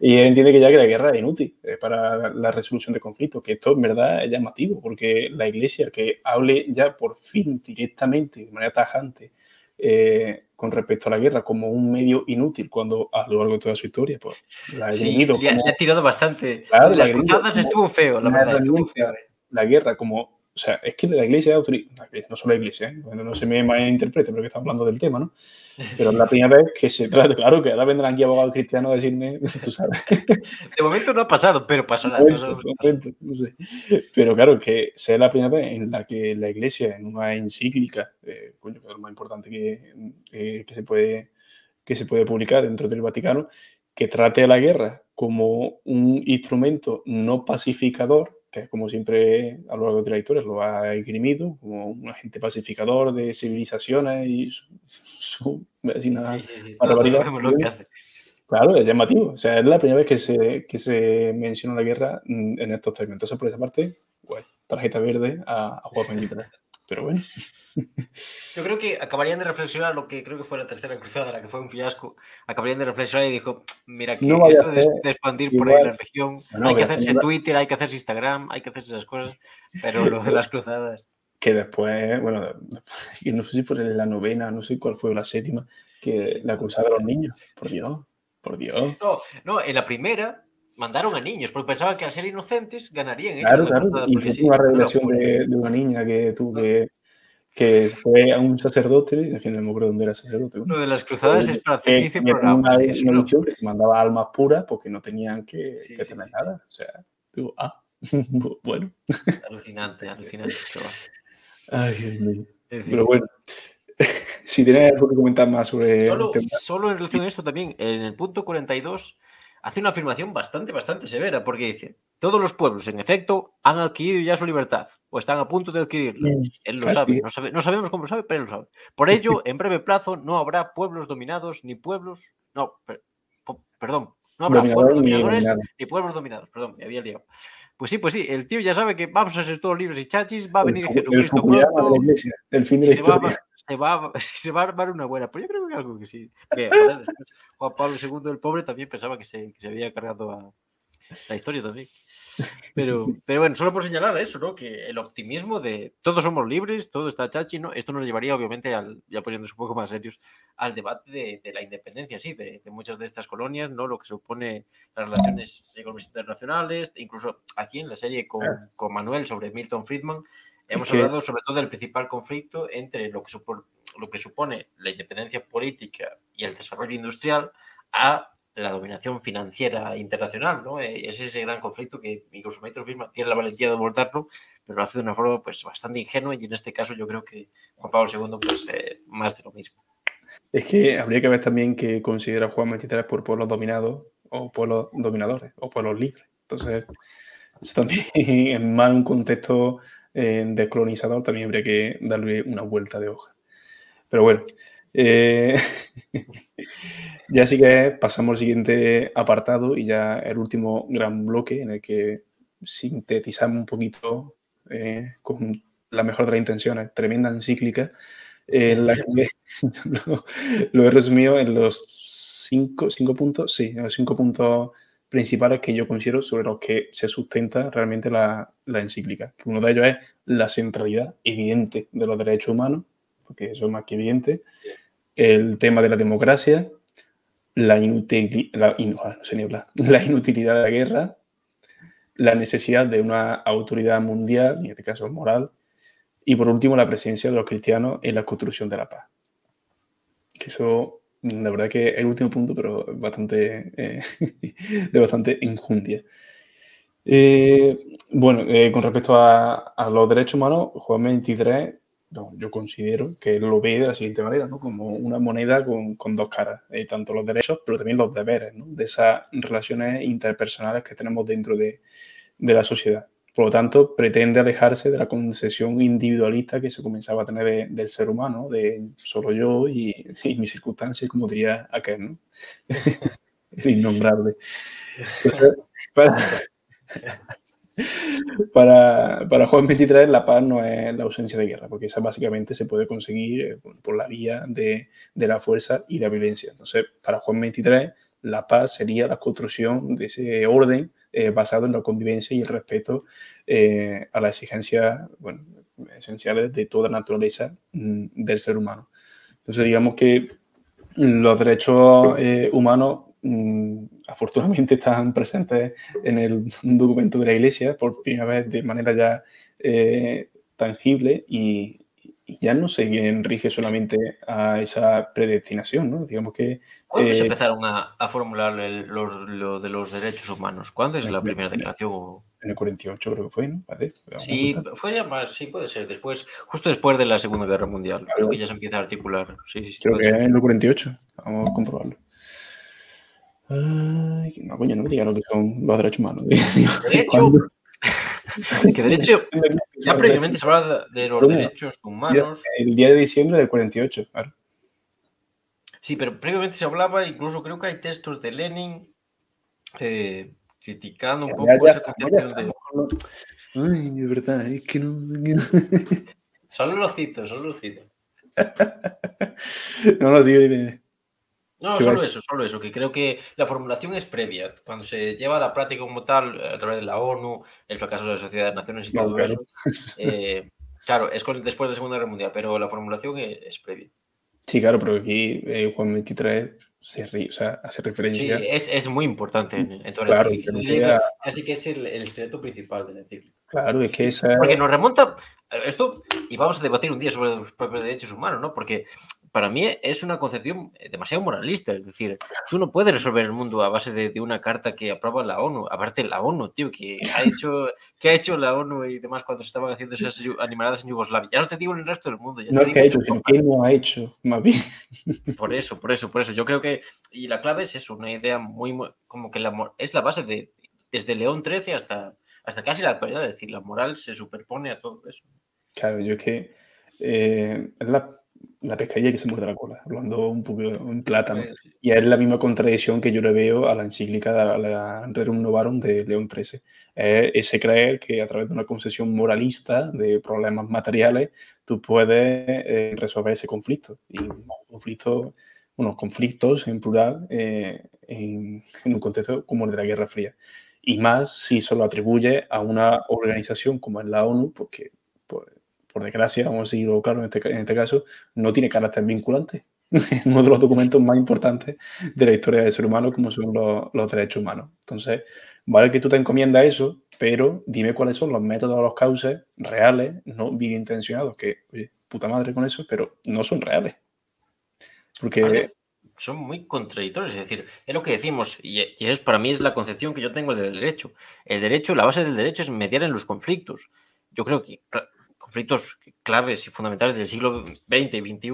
A: Y él entiende que ya que la guerra es inútil eh, para la resolución de conflictos, que esto en verdad es llamativo, porque la Iglesia que hable ya por fin directamente, de manera tajante, eh, con respecto a la guerra como un medio inútil cuando a lo largo de toda su historia pues
B: la ha sí, le, ha tirado bastante. las cruzadas estuvo feo, la verdad, estuvo feo. Eh.
A: La guerra como o sea, es que la iglesia, no solo la iglesia, ¿eh? bueno, no se me malinterprete porque estamos hablando del tema, ¿no? Pero es la primera vez que se trata, claro, que ahora vendrán aquí abogados cristianos a decirme, tú sabes.
B: De momento no ha pasado, pero pasará.
A: no sé. Pero claro, que sea la primera vez en la que la iglesia, en una encíclica, eh, coño, que es lo más importante que, eh, que, se puede, que se puede publicar dentro del Vaticano, que trate a la guerra como un instrumento no pacificador como siempre a lo largo de la historia lo ha esgrimido como un agente pacificador de civilizaciones y su, su Claro, es llamativo. O sea, es la primera vez que se, que se menciona la guerra en estos términos. Entonces, por esa parte, tarjeta verde a, a Juan Pero bueno.
B: Yo creo que acabarían de reflexionar lo que creo que fue la tercera cruzada, la que fue un fiasco. Acabarían de reflexionar y dijo, mira, que esto de, expandir por ahí la región, hay que hacerse Twitter, hay que hacerse Instagram, hay que hacerse esas cosas, pero lo de las cruzadas.
A: Que después, bueno, no sé si fue la novena, no sé cuál fue la séptima, que la cruzada de los niños, por Dios, por Dios.
B: No, no, en la primera mandaron a niños, porque pensaban que al ser inocentes ganarían.
A: Claro, claro, y fue una revelación de, de, una niña que tuvo que que fue a un sacerdote, en fin, no me acuerdo dónde era sacerdote.
B: Uno de las cruzadas es para hacer
A: que, programas. Una, una que se mandaba almas puras porque no tenían que, que tener nada. O sea, digo, ah, bueno.
B: Alucinante, alucinante.
A: Ay, Dios mío. Pero bueno, si tienes algo que comentar más sobre...
B: Solo, solo en relación a esto también, en el punto 42 hace una afirmación bastante, bastante severa, porque dice, todos los pueblos, en efecto, han adquirido ya su libertad, o están a punto de adquirirla. Mm, él lo sabe, no, sabemos cómo lo sabe, pero él lo sabe. Por ello, en breve plazo, no habrá pueblos dominados, ni pueblos... No, perdón, no habrá pueblos dominadores, ni, pueblos dominados, perdón, me había liado. Pues sí, pues sí, el tío ya sabe que vamos a ser todos libres y chachis, va a venir Jesucristo pronto.
A: El fin de la historia
B: se va, se va a armar una buena. Pero yo creo que algo que sí. Juan Pablo II, el pobre, también pensaba que se, que se había cargado a la historia también. Pero, pero bueno, solo por señalar eso, ¿no? Que el optimismo de todos somos libres, todo está chachi, ¿no? Esto nos llevaría, obviamente, al, ya poniéndose un poco más serios, al debate de, de la independencia, sí, de, de, muchas de estas colonias, ¿no? Lo que supone las relaciones económicas internacionales, incluso aquí en la serie con, con Manuel sobre Milton Friedman, Hemos hablado sobre todo del principal conflicto entre lo que, supone, lo que supone la independencia política y el desarrollo industrial a la dominación financiera internacional, ¿no? Eh, es ese gran conflicto que incluso Maestro Firma tiene la valentía de abordarlo, pero lo hace de una forma pues bastante ingenua y en este caso yo creo que Juan Pablo II pues eh, más de lo mismo.
A: Es que habría que ver también qué considera Juan 23 por pueblos dominados o pueblos dominadores o pueblos libres. Entonces, eso también en más un contexto eh, descolonizador también habría que darle una vuelta de hoja. Pero bueno, eh, ya sí que pasamos al siguiente apartado y ya el último gran bloque en el que sintetizamos un poquito eh, con la mejor de las intenciones, tremenda encíclica, en la que lo, he resumido en los cinco, cinco puntos, sí, los cinco puntos principales que yo considero sobre los que se sustenta realmente la, la encíclica. Uno de ellos es la centralidad evidente de los derechos humanos, porque eso es más que evidente, el tema de la democracia, la, la, ah, la inutilidad de la guerra, la necesidad de una autoridad mundial, en este caso moral, y por último la presencia de los cristianos en la construcción de la paz. Eso, la verdad que el último punto, pero bastante, eh, de bastante enjundia. Eh, bueno, eh, con respecto a, los derechos humanos, Juan 23, yo considero que lo ve de la siguiente manera, ¿no? como una moneda con, dos caras, tanto los derechos, pero también los deberes, ¿no? de esas relaciones interpersonales que tenemos dentro de, de la sociedad. Por lo tanto, pretende alejarse de la concepción individualista que se comenzaba a tener del ser humano, de solo yo y, mis circunstancias, como diría aquel, ¿no? El innombrable. para, para, Juan 23 la paz no es la ausencia de guerra, porque esa básicamente se puede conseguir eh, por la vía de, de, la fuerza y la violencia. Entonces, para Juan 23 la paz sería la construcción de ese orden eh, basado en la convivencia y el respeto eh, a las exigencias esenciales de toda naturaleza mm, del ser humano. Entonces, digamos que los derechos eh, humanos mm, afortunadamente están presentes en el documento de la Iglesia por primera vez de manera ya tangible y, y ya no se rige solamente a esa predestinación, ¿no? Digamos que...
B: ¿Cuándo se eh, empezaron a, a formular lo de los derechos humanos? ¿Cuándo es la primera declaración?
A: En el 48 creo que fue, ¿no?
B: sí, fue ya más, sí puede ser, después, justo después de la Segunda Guerra Mundial, creo que ya se empieza a articular. Sí, sí,
A: creo que en el 48, vamos a comprobarlo. Ay, no, coño, no me digan lo que son los derechos humanos.
B: ¿Derecho? que de hecho, ya previamente se hablaba de los derechos humanos.
A: El día de diciembre del 48, claro.
B: Sí, pero previamente se hablaba, incluso creo que hay textos de Lenin eh, criticando un poco esa concepción de.
A: Ay, de verdad, es que no.
B: solo lo cito, solo lo cito.
A: no lo digo, dime.
B: No, solo eso, solo eso, que creo que la formulación es previa. Cuando se lleva a la práctica como tal, a través de la ONU, el fracaso de la Sociedad de Naciones y todo eso. Eh, claro, es después de la Segunda Guerra Mundial, pero la formulación es, previa.
A: Sí, claro, pero aquí eh, Juan 23 se o sea, hace referencia.
B: Sí, es, es muy importante en, en toda claro, la Así que es el, el esqueleto principal de la encíclica.
A: Claro, es que esa.
B: Porque nos remonta esto, y vamos a debatir un día sobre los propios derechos humanos, ¿no? Porque para mí es una concepción demasiado moralista. Es decir, tú no puedes resolver el mundo a base de, una carta que aprueba la ONU. Aparte, la ONU, tío, que ha hecho, que ha hecho la ONU y demás cuando se estaban haciendo esas animaladas en Yugoslavia. Ya no te digo en el resto del mundo.
A: no es que ha hecho, que no ha hecho, más bien.
B: Por eso, por eso, por eso. Yo creo que. Y la clave es eso, una idea muy. como que la, es la base de. Desde León XIII hasta, hasta casi la actualidad. Es decir, la moral se superpone a todo eso.
A: Claro, yo es que. Eh, la la pescadilla que se muerde la cola, hablando un poco en plátano. Y es la misma contradicción que yo le veo a la encíclica, a la Rerum Novarum de León XIII. Es ese creer que a través de una concepción moralista de problemas materiales, tú puedes eh, resolver ese conflicto. Y conflicto, unos conflictos en plural eh, en, en, un contexto como el de la Guerra Fría. Y más si se lo atribuye a una organización como es la ONU, porque pues, por desgracia, vamos a decirlo claro en este, en este caso, no tiene carácter vinculante. Uno de los documentos más importantes de la historia del ser humano, como son los, derechos humanos. Entonces, vale que tú te encomiendas eso, pero dime cuáles son los métodos o los cauces reales, no bien intencionados, que, oye, puta madre con eso, pero no son reales. Porque.
B: son muy contradictorios, es decir, es lo que decimos, y, es para mí es la concepción que yo tengo del derecho. El derecho, la base del derecho es mediar en los conflictos. Yo creo que conflictos claves y fundamentales del siglo XX y XXI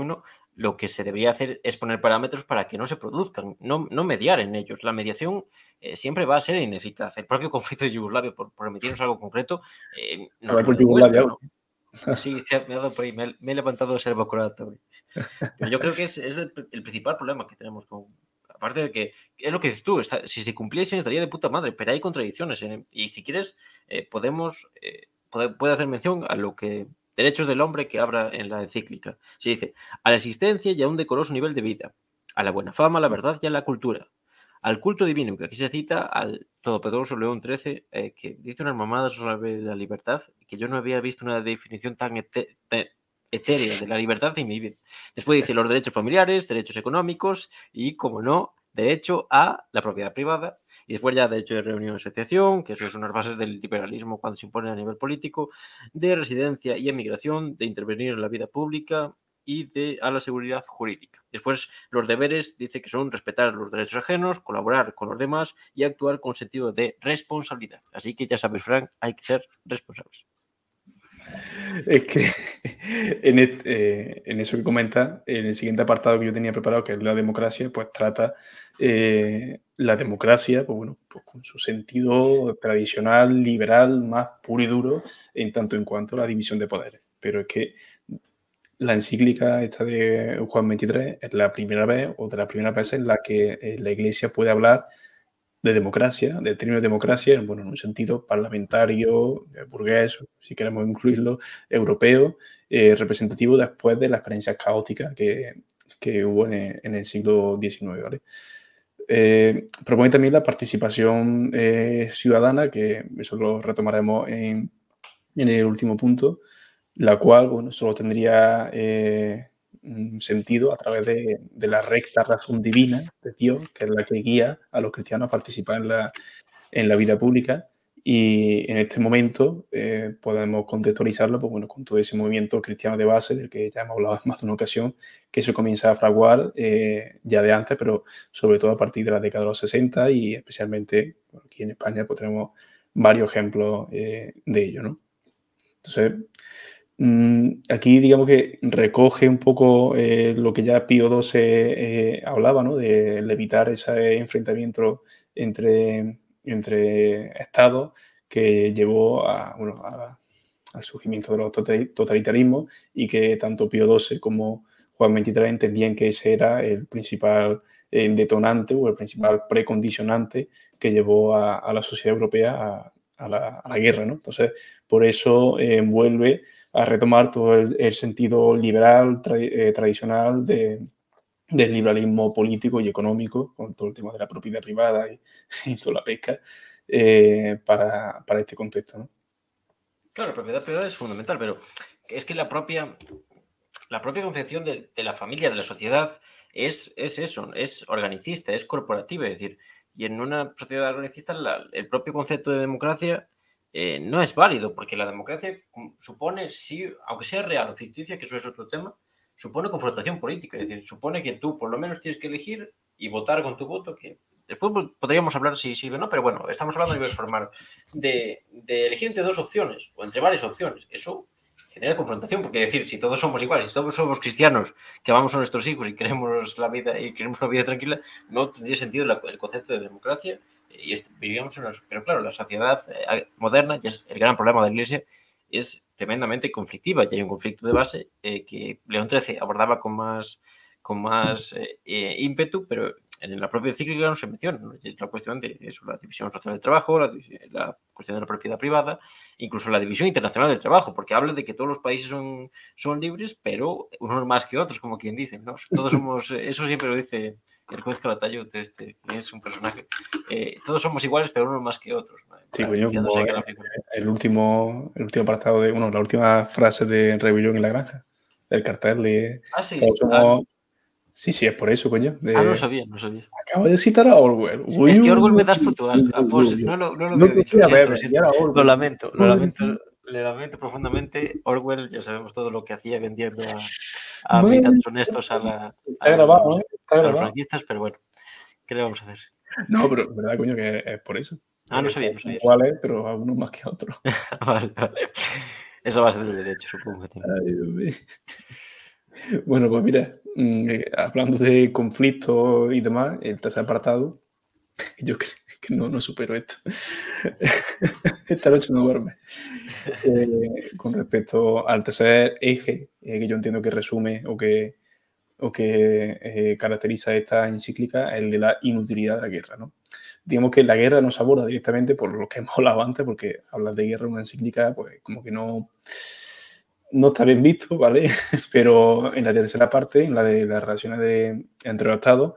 B: lo que se debería hacer es poner parámetros para que no se produzcan, no, no mediar en ellos. La mediación eh, siempre va a ser ineficaz. El propio conflicto de Yugoslavia, por, por algo concreto, eh, por Yugoslavia. Sí, me, ha dado por ahí, me, he levantado servocoratorio. Pero yo creo que es, es el, principal problema que tenemos con, aparte de que, es lo que dices tú, si se cumpliesen estaría de puta madre, pero hay contradicciones. y si quieres, eh, podemos, eh, puede, hacer mención a lo que derechos del hombre que habla en la encíclica. Se dice, a la existencia y a un decoroso nivel de vida, a la buena fama, la verdad y a la cultura, al culto divino, que aquí se cita al Todopoderoso León XIII, eh, que dice unas mamadas sobre la libertad, que yo no había visto una definición tan etérea de la libertad en mi vida. Después dice los derechos familiares, derechos económicos y, como no, derecho a la propiedad privada. Y después ya derecho de reunión y asociación, que eso es unas bases del liberalismo cuando se impone a nivel político, de residencia y emigración, de intervenir en la vida pública, y de, a la seguridad jurídica. Después, los deberes dice que son respetar los derechos ajenos, colaborar con los demás y actuar con sentido de responsabilidad. Así que ya sabes, Frank, hay que ser responsables.
A: Es que en, eh, en, eso que comenta, en el siguiente apartado que yo tenía preparado, que es la democracia, pues trata eh, la democracia, pues bueno, pues con su sentido tradicional, liberal, más puro y duro, en tanto en cuanto a la división de poderes. Pero es que la encíclica esta de Juan 23 es la primera vez o de las primeras veces en la que eh, la Iglesia puede hablar de democracia, del término de democracia, bueno, en un sentido parlamentario, burgués, si queremos incluirlo, europeo, eh, representativo después de la experiencia caótica que, que hubo en, el siglo XIX. ¿vale? Eh, propone también la participación ciudadana, que eso lo retomaremos en, en el último punto, la cual bueno, solo tendría eh, sentido a través de, la recta razón divina de Dios, que es la que guía a los cristianos a participar en la, en la vida pública. Y en este momento eh, podemos contextualizarlo pues, bueno, con todo ese movimiento cristiano de base, del que ya hemos hablado más de una ocasión, que se comienza a fraguar eh, ya de antes, pero sobre todo a partir de la década de los 60 y especialmente aquí en España pues, tenemos varios ejemplos de ello. ¿no? Entonces, aquí digamos que recoge un poco eh, lo que ya Pío XII eh, hablaba, ¿no? de evitar ese enfrentamiento entre, entre estados que llevó a, bueno, al surgimiento de los totalitarismos y que tanto Pío XII como Juan XXIII entendían que ese era el principal eh, detonante o el principal precondicionante que llevó a, la sociedad europea a, la, guerra. ¿no? Entonces, por eso vuelve a retomar todo el, sentido liberal eh, tradicional de, del liberalismo político y económico, con todo el tema de la propiedad privada y, toda la pesca, eh, para, para, este contexto. ¿no?
B: Claro, la propiedad privada es fundamental, pero es que la propia, la propia concepción de, de la familia, de la sociedad, es, es, eso, es organicista, es corporativa, es decir, y en una sociedad organicista el propio concepto de democracia eh, no es válido, porque la democracia supone, sí, aunque sea real o ficticia, que eso es otro tema, supone confrontación política, es decir, supone que tú por lo menos tienes que elegir y votar con tu voto, que después podríamos hablar si sirve o no, pero bueno, estamos hablando a nivel formal, de, de elegir entre dos opciones o entre varias opciones. Eso genera confrontación, porque decir, si todos somos iguales, si todos somos cristianos, que vamos a nuestros hijos y queremos la vida y queremos una vida tranquila, no tendría sentido el concepto de democracia y vivíamos en pero claro, la sociedad eh, moderna, y es el gran problema de la Iglesia, es tremendamente conflictiva y hay un conflicto de base eh, que León XIII abordaba con más, con más eh, ímpetu, pero en la propia encíclica no se menciona la cuestión de eso, la división social del trabajo, la, la, cuestión de la propiedad privada, incluso la división internacional del trabajo, porque habla de que todos los países son, son libres, pero unos más que otros, como quien dice, ¿no? Todos somos, eso siempre lo dice el juez Calatayud este, es un personaje. Eh, todos somos iguales, pero unos más que otros.
A: Sí, coño, como el, último, el último apartado de, bueno, la última frase de Rebelión en la Granja, del cartel de...
B: Ah, sí. Ah.
A: Sí, sí, es por eso, coño.
B: Ah, no sabía, no sabía.
A: Acabo de citar a Orwell.
B: es que Orwell me das puto asco. no lo, no lo, no dicho, lo lamento, lo lamento, le lamento profundamente. Orwell, ya sabemos todo lo que hacía vendiendo a, a militantes honestos a la...
A: Está grabado, ¿eh?
B: a los franquistas, pero bueno, ¿qué le vamos a hacer?
A: No, pero verdad, coño, que es por eso.
B: Ah, no sabía, no sabía.
A: Iguales, pero a uno más que a otro.
B: vale, vale. Eso va a ser del derecho, supongo que
A: Bueno, pues mira, mm, eh, hablando de conflictos y demás, el tercer apartado, yo creo que no, no supero esto. Esta noche no duerme. Eh, con respecto al tercer eje, eh, que yo entiendo que resume o que, o que caracteriza esta encíclica, el de la inutilidad de la guerra. ¿no? Digamos que la guerra no se aborda directamente por lo que hemos hablado antes, porque hablar de guerra en una encíclica, pues como que no no está bien visto, ¿vale? Pero en la tercera parte, en la de las relaciones de, entre los estados,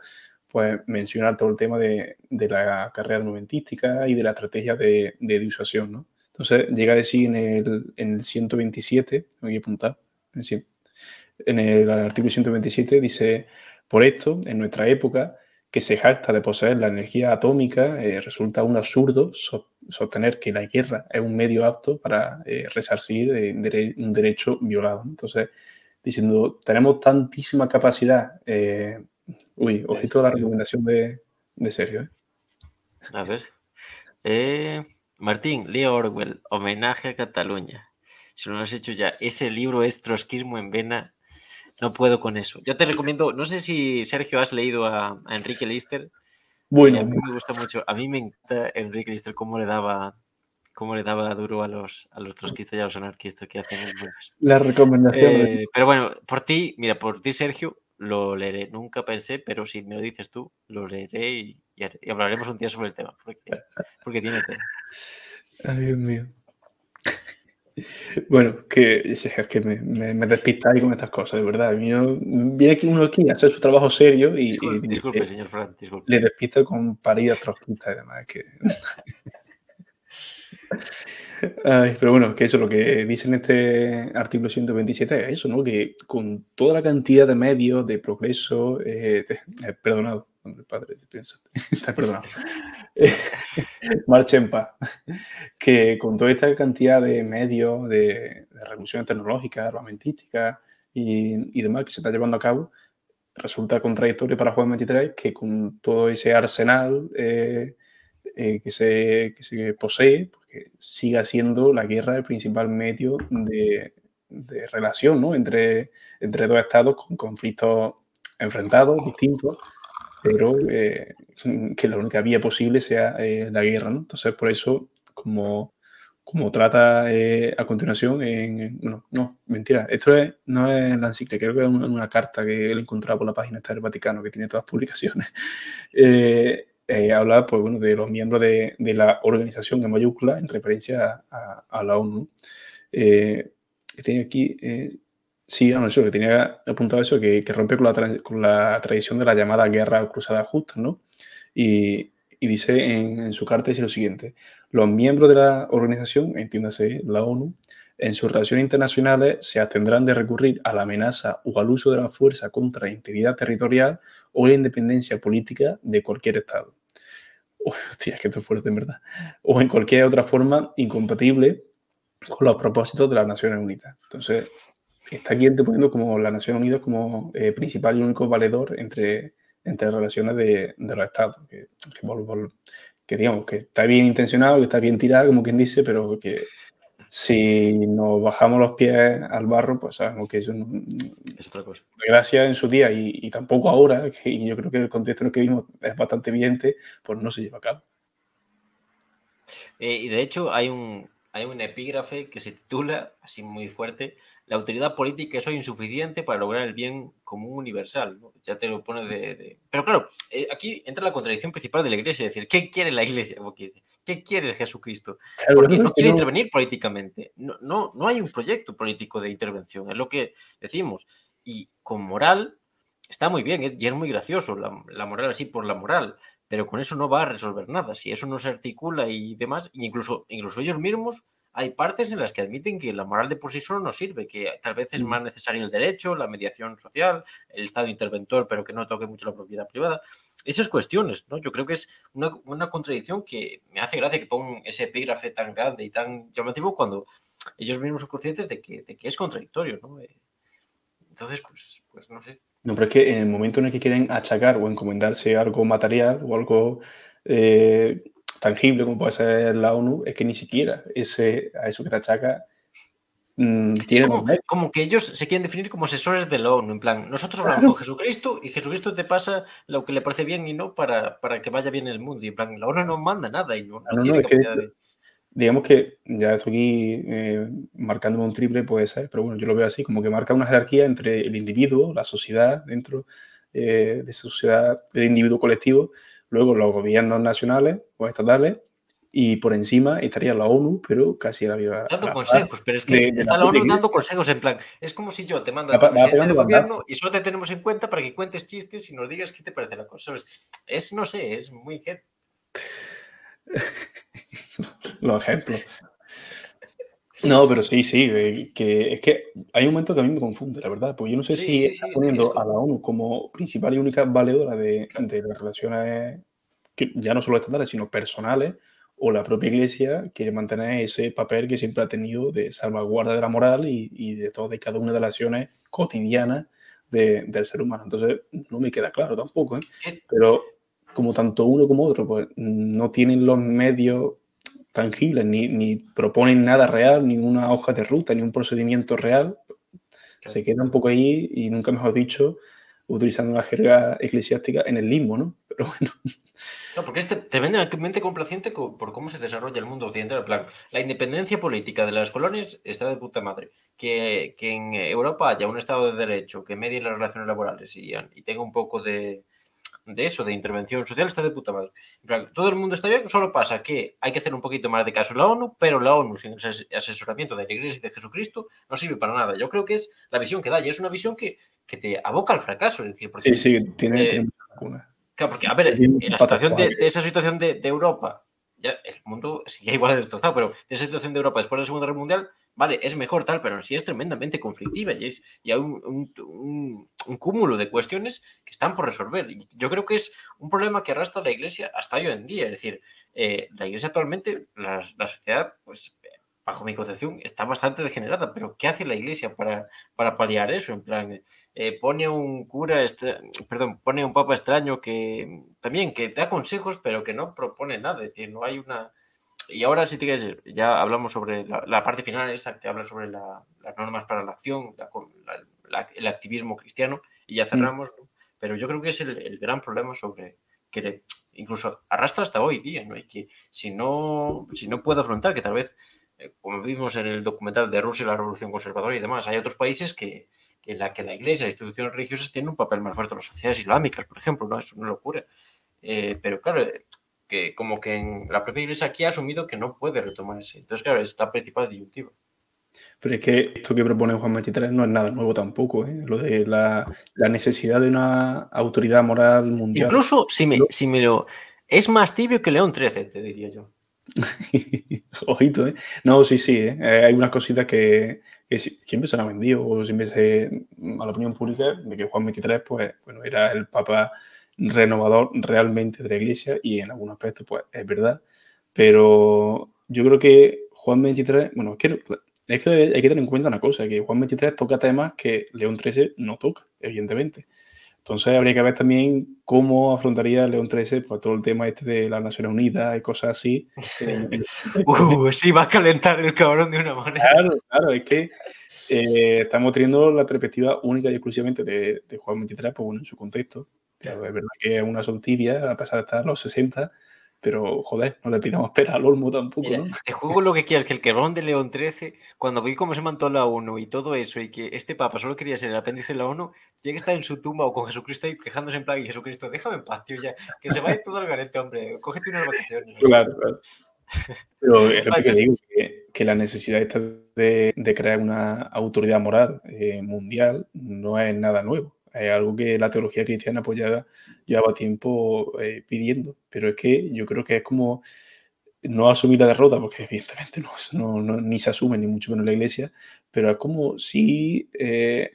A: pues mencionar todo el tema de, de la carrera armamentística y de la estrategia de, de, disuasión, ¿no? Entonces llega a decir en el, en el 127, me voy a apuntar, en el artículo 127 dice, por esto, en nuestra época, que se jacta de poseer la energía atómica, eh, resulta un absurdo sostener que la guerra es un medio apto para eh, resarcir eh, un derecho violado. Entonces, diciendo, tenemos tantísima capacidad. Eh, uy, ojito a la recomendación de, de Sergio.
B: A ver. Martín, Leo Orwell, homenaje a Cataluña. Si no lo has hecho ya, ese libro es Trotskismo en Vena no puedo con eso. Yo te recomiendo, no sé si Sergio has leído a, Enrique Lister.
A: Bueno,
B: a mí me gusta mucho. A mí me encanta Enrique Lister cómo le daba cómo le daba duro a los, a los trotskistas y a los anarquistas que hacen
A: La recomendación.
B: Eh, pero bueno, por ti, mira, por ti, Sergio, lo leeré. Nunca pensé, pero si me lo dices tú, lo leeré y, hablaremos un día sobre el tema, porque, porque tiene tema.
A: Ay, Dios mío. Bueno, que, es que me, me, me despistáis con estas cosas, de verdad. viene aquí uno aquí a hacer su trabajo serio y,
B: disculpe, señor Fran, disculpe.
A: le despisto con paridas trotskistas y demás. Que... pero bueno, que eso, lo que dice en este artículo 127 es eso, ¿no? Que con toda la cantidad de medios de progreso, eh, eh, perdonado, hombre, padre, piensa, está perdonado. Marcha en paz. Que con toda esta cantidad de medios de, de revoluciones tecnológicas, armamentísticas y, y, demás que se está llevando a cabo, resulta contradictorio para Juan 23 que con todo ese arsenal eh, eh, que, se, que, se, posee, porque siga siendo la guerra el principal medio de, de relación ¿no? entre, entre dos estados con conflictos enfrentados, distintos, pero eh, que la única vía posible sea eh, la guerra. ¿no? Entonces, por eso, como, como trata eh, a continuación, en, bueno, no, mentira, esto es, no es la encíclica, creo que es una, una carta que él encontrado por la página del Vaticano, que tiene todas las publicaciones. habla pues, bueno, de los miembros de, de, la organización en mayúscula en referencia a, a la ONU. Eh, tiene aquí, Sí, no, eso, que tenía apuntado eso, que, que rompe con la, con la, tradición de la llamada guerra cruzada justa, ¿no? Y, y dice en, en, su carta dice lo siguiente, los miembros de la organización, entiéndase la ONU, en sus relaciones internacionales se abstendrán de recurrir a la amenaza o al uso de la fuerza contra la integridad territorial o la independencia política de cualquier Estado. hostia, es que esto es fuerte, en verdad. O en cualquier otra forma incompatible con los propósitos de las Naciones Unidas. Entonces, está aquí poniendo como la Nación Unidas como eh, principal y único valedor entre, entre relaciones de, de los estados. Que, que, que, digamos que está bien intencionado, que está bien tirado, como quien dice, pero que si nos bajamos los pies al barro, pues sabemos que eso no,
B: es otra cosa.
A: Gracias en su día y, y, tampoco ahora, que, y yo creo que el contexto en el que vimos es bastante evidente, pues no se lleva a cabo.
B: Eh, y de hecho hay un, hay un epígrafe que se titula, así muy fuerte, La autoridad política es hoy insuficiente para lograr el bien común universal. ¿no? Ya te lo pone de... de... Pero claro, eh, aquí entra la contradicción principal de la Iglesia, es decir, ¿qué quiere la Iglesia? ¿Qué quiere Jesucristo? Porque no quiere intervenir políticamente. No, no, no hay un proyecto político de intervención, es lo que decimos. Y con moral está muy bien, y es muy gracioso, la, la moral así por la moral, pero con eso no va a resolver nada. Si eso no se articula y demás, incluso, incluso ellos mismos, hay partes en las que admiten que la moral de por sí solo no sirve, que tal vez es más necesario el derecho, la mediación social, el Estado interventor, pero que no toque mucho la propiedad privada. Esas cuestiones, ¿no? Yo creo que es una, una contradicción que me hace gracia que pongan ese epígrafe tan grande y tan llamativo cuando ellos mismos son conscientes de que, de que es contradictorio, ¿no? Eh, entonces, pues, pues no sé.
A: No, pero es que en el momento en el que quieren achacar o encomendarse algo material o algo eh, tangible como puede ser la ONU, es que ni siquiera ese, a eso que te achaca mm,
B: como, que ellos se quieren definir como asesores de la ONU, en plan, nosotros hablamos con Jesucristo y Jesucristo te pasa lo que le parece bien y no para, para que vaya bien el mundo. Y en plan, la ONU no manda nada y no, tiene capacidad de
A: digamos que ya estoy aquí eh, marcándome un triple, puede ser, pero bueno, yo lo veo así, como que marca una jerarquía entre el individuo, la sociedad, dentro eh, de esa sociedad, del individuo colectivo, luego los gobiernos nacionales o estatales, y por encima estaría la ONU, pero casi la
B: vida. Dando consejos, pero es que está la, ONU dando consejos en plan. Es como si yo te mando a presidente del gobierno y solo te tenemos en cuenta para que cuentes chistes y nos digas qué te parece la cosa. ¿sabes? Es, no sé, es muy.
A: los ejemplos. No, pero sí, sí, eh, que es que hay un momento que a mí me confunde, la verdad, porque yo no sé si está poniendo a la ONU como principal y única valedora de, de, las relaciones, que ya no solo estatales, sino personales, o la propia Iglesia quiere mantener ese papel que siempre ha tenido de salvaguarda de la moral y, y de todas y cada una de las acciones cotidianas de, del ser humano. Entonces, no me queda claro tampoco, ¿eh? Pero como tanto uno como otro, pues no tienen los medios tangibles, ni, ni, proponen nada real, ni una hoja de ruta, ni un procedimiento real. Se queda un poco ahí y nunca mejor dicho, utilizando la jerga eclesiástica en el limbo, ¿no? Pero bueno.
B: No, porque este te vende mente complaciente por cómo se desarrolla el mundo occidental. En plan, la independencia política de las colonias está de puta madre. Que, que en Europa haya un Estado de Derecho que medie las relaciones laborales y, y tenga un poco de, de eso, de intervención social, está de puta madre. todo el mundo está bien, solo pasa que hay que hacer un poquito más de caso a la ONU, pero la ONU sin asesoramiento de la Iglesia y de Jesucristo no sirve para nada. Yo creo que es la visión que da y es una visión que, que te aboca al fracaso. Es decir,
A: porque, sí, sí, tiene, eh,
B: Claro, porque, a ver, en la situación de, esa situación de, de, Europa, ya el mundo sigue igual de destrozado, pero esa situación de Europa después de la Segunda Guerra Mundial, vale, es mejor tal, pero sí es tremendamente conflictiva y, es, y hay un, un, cúmulo de cuestiones que están por resolver. Yo creo que es un problema que arrastra la Iglesia hasta hoy en día. Es decir, eh, la Iglesia actualmente, la, la, sociedad, pues bajo mi concepción, está bastante degenerada, pero ¿qué hace la Iglesia para, para paliar eso? En plan, eh, pone un cura, perdón, pone un papa extraño que también que da consejos, pero que no propone nada. Es decir, no hay una y ahora sí te ya hablamos sobre la, parte final esa que habla sobre las normas para la acción, el activismo cristiano, y ya mm. cerramos, pero yo creo que es el, gran problema sobre que incluso arrastra hasta hoy día, ¿no? Y que si no, si no puede afrontar, que tal vez, como vimos en el documental de Rusia la Revolución Conservadora y demás, hay otros países que, en la que la iglesia, las instituciones religiosas tienen un papel más fuerte las sociedades islámicas, por ejemplo, ¿no? Eso no lo ocurre. Eh, pero claro, que como que en la propia iglesia aquí ha asumido que no puede retomar ese. Entonces, claro, es la principal disyuntiva.
A: Pero es que esto que propone Juan 23 no es nada nuevo tampoco, ¿eh? lo de la, la, necesidad de una autoridad moral mundial.
B: Incluso si me, si me lo... Es más tibio que León 13, te diría yo.
A: Ojito, ¿eh? No, sí, sí, ¿eh? hay unas cositas que, que, siempre se han vendido, o siempre se, a la opinión pública, de que Juan 23, pues, bueno, era el papa renovador realmente de la iglesia y en algunos aspectos pues es verdad, pero yo creo que Juan 23, bueno, es que, hay que tener en cuenta una cosa, que Juan 23 toca temas que León 13 no toca, evidentemente. Entonces habría que ver también cómo afrontaría León 13 pues, todo el tema este de las Naciones Unidas y cosas así.
B: uh, sí, va a calentar el cabrón de una manera.
A: Claro, claro, es que eh, estamos teniendo la perspectiva única y exclusivamente de, de Juan 23, pues bueno, en su contexto, es verdad que es una son tibia, a pesar de estar a los 60, pero joder, no le pidamos espera al Olmo tampoco, ¿no?
B: Te juego lo que quieras, que el quebrón de León XIII, cuando vi cómo se mantó la ONU y todo eso, y que este papa solo quería ser el apéndice de la ONU, tiene que estar en su tumba o con Jesucristo ahí quejándose en plan, y Jesucristo, déjame en paz, tío, ya, que se vaya todo al garete, hombre, cógete unas vacaciones.
A: Claro, claro. Pero es lo que digo, que, que la necesidad esta de, de, crear una autoridad moral eh, mundial no es nada nuevo es algo que la teología cristiana pues ya llevaba tiempo eh, pidiendo, pero es que yo creo que es como no asumir la derrota, porque evidentemente no, no, ni se asume, ni mucho menos en la iglesia, pero es como si eh,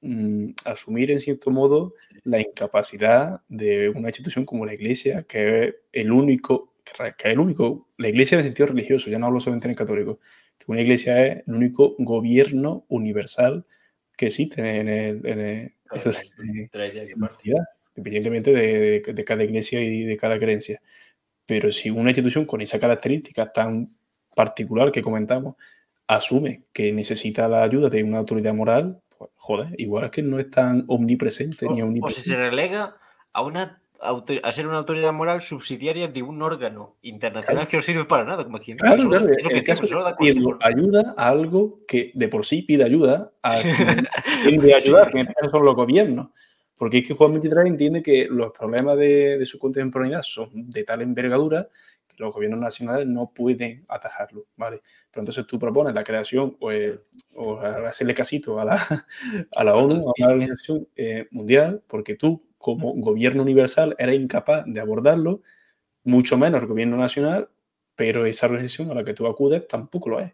A: mm, asumir en cierto modo la incapacidad de una institución como la iglesia, que es el único, que es el único, la iglesia en el sentido religioso, ya no hablo solamente en el católico, que una iglesia es el único gobierno universal que existe en el, independientemente de, de, cada iglesia y de cada creencia. Pero si una institución con esa característica tan particular que comentamos asume que necesita la ayuda de una autoridad moral, pues, joder, igual es que no es tan omnipresente ni omnipresente.
B: O si se relega a una a ser una autoridad moral subsidiaria de un órgano internacional que no sirve para nada, como aquí.
A: Claro, claro. ayuda a algo que de por sí pide ayuda a quien de ayudar, que en este caso son los gobiernos. Porque es que Juan 23 entiende que los problemas de, de su contemporaneidad son de tal envergadura los gobiernos nacionales no pueden atajarlo, ¿vale? Pero entonces tú propones la creación o, o hacerle casito a la, a la ONU, a la Organización eh, Mundial, porque tú como gobierno universal era incapaz de abordarlo, mucho menos el gobierno nacional, pero esa organización a la que tú acudes tampoco lo es.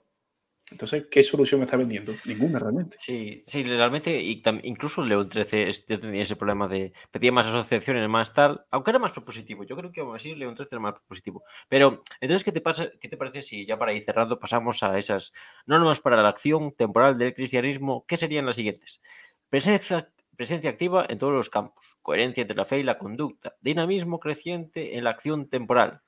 A: Entonces, ¿qué solución me está vendiendo? Ninguna realmente.
B: Sí, sí, realmente, y incluso León 13 tenía ese problema de pedía más asociaciones, más tal, aunque era más propositivo. Yo creo que aún así León 13 era más propositivo. Pero, entonces, ¿qué te, pasa, ¿qué te parece si ya para ir cerrando pasamos a esas normas para la acción temporal del cristianismo? ¿Qué serían las siguientes? Presencia, Presencia activa en todos los campos. Coherencia entre la fe y la conducta. Dinamismo creciente en la acción temporal.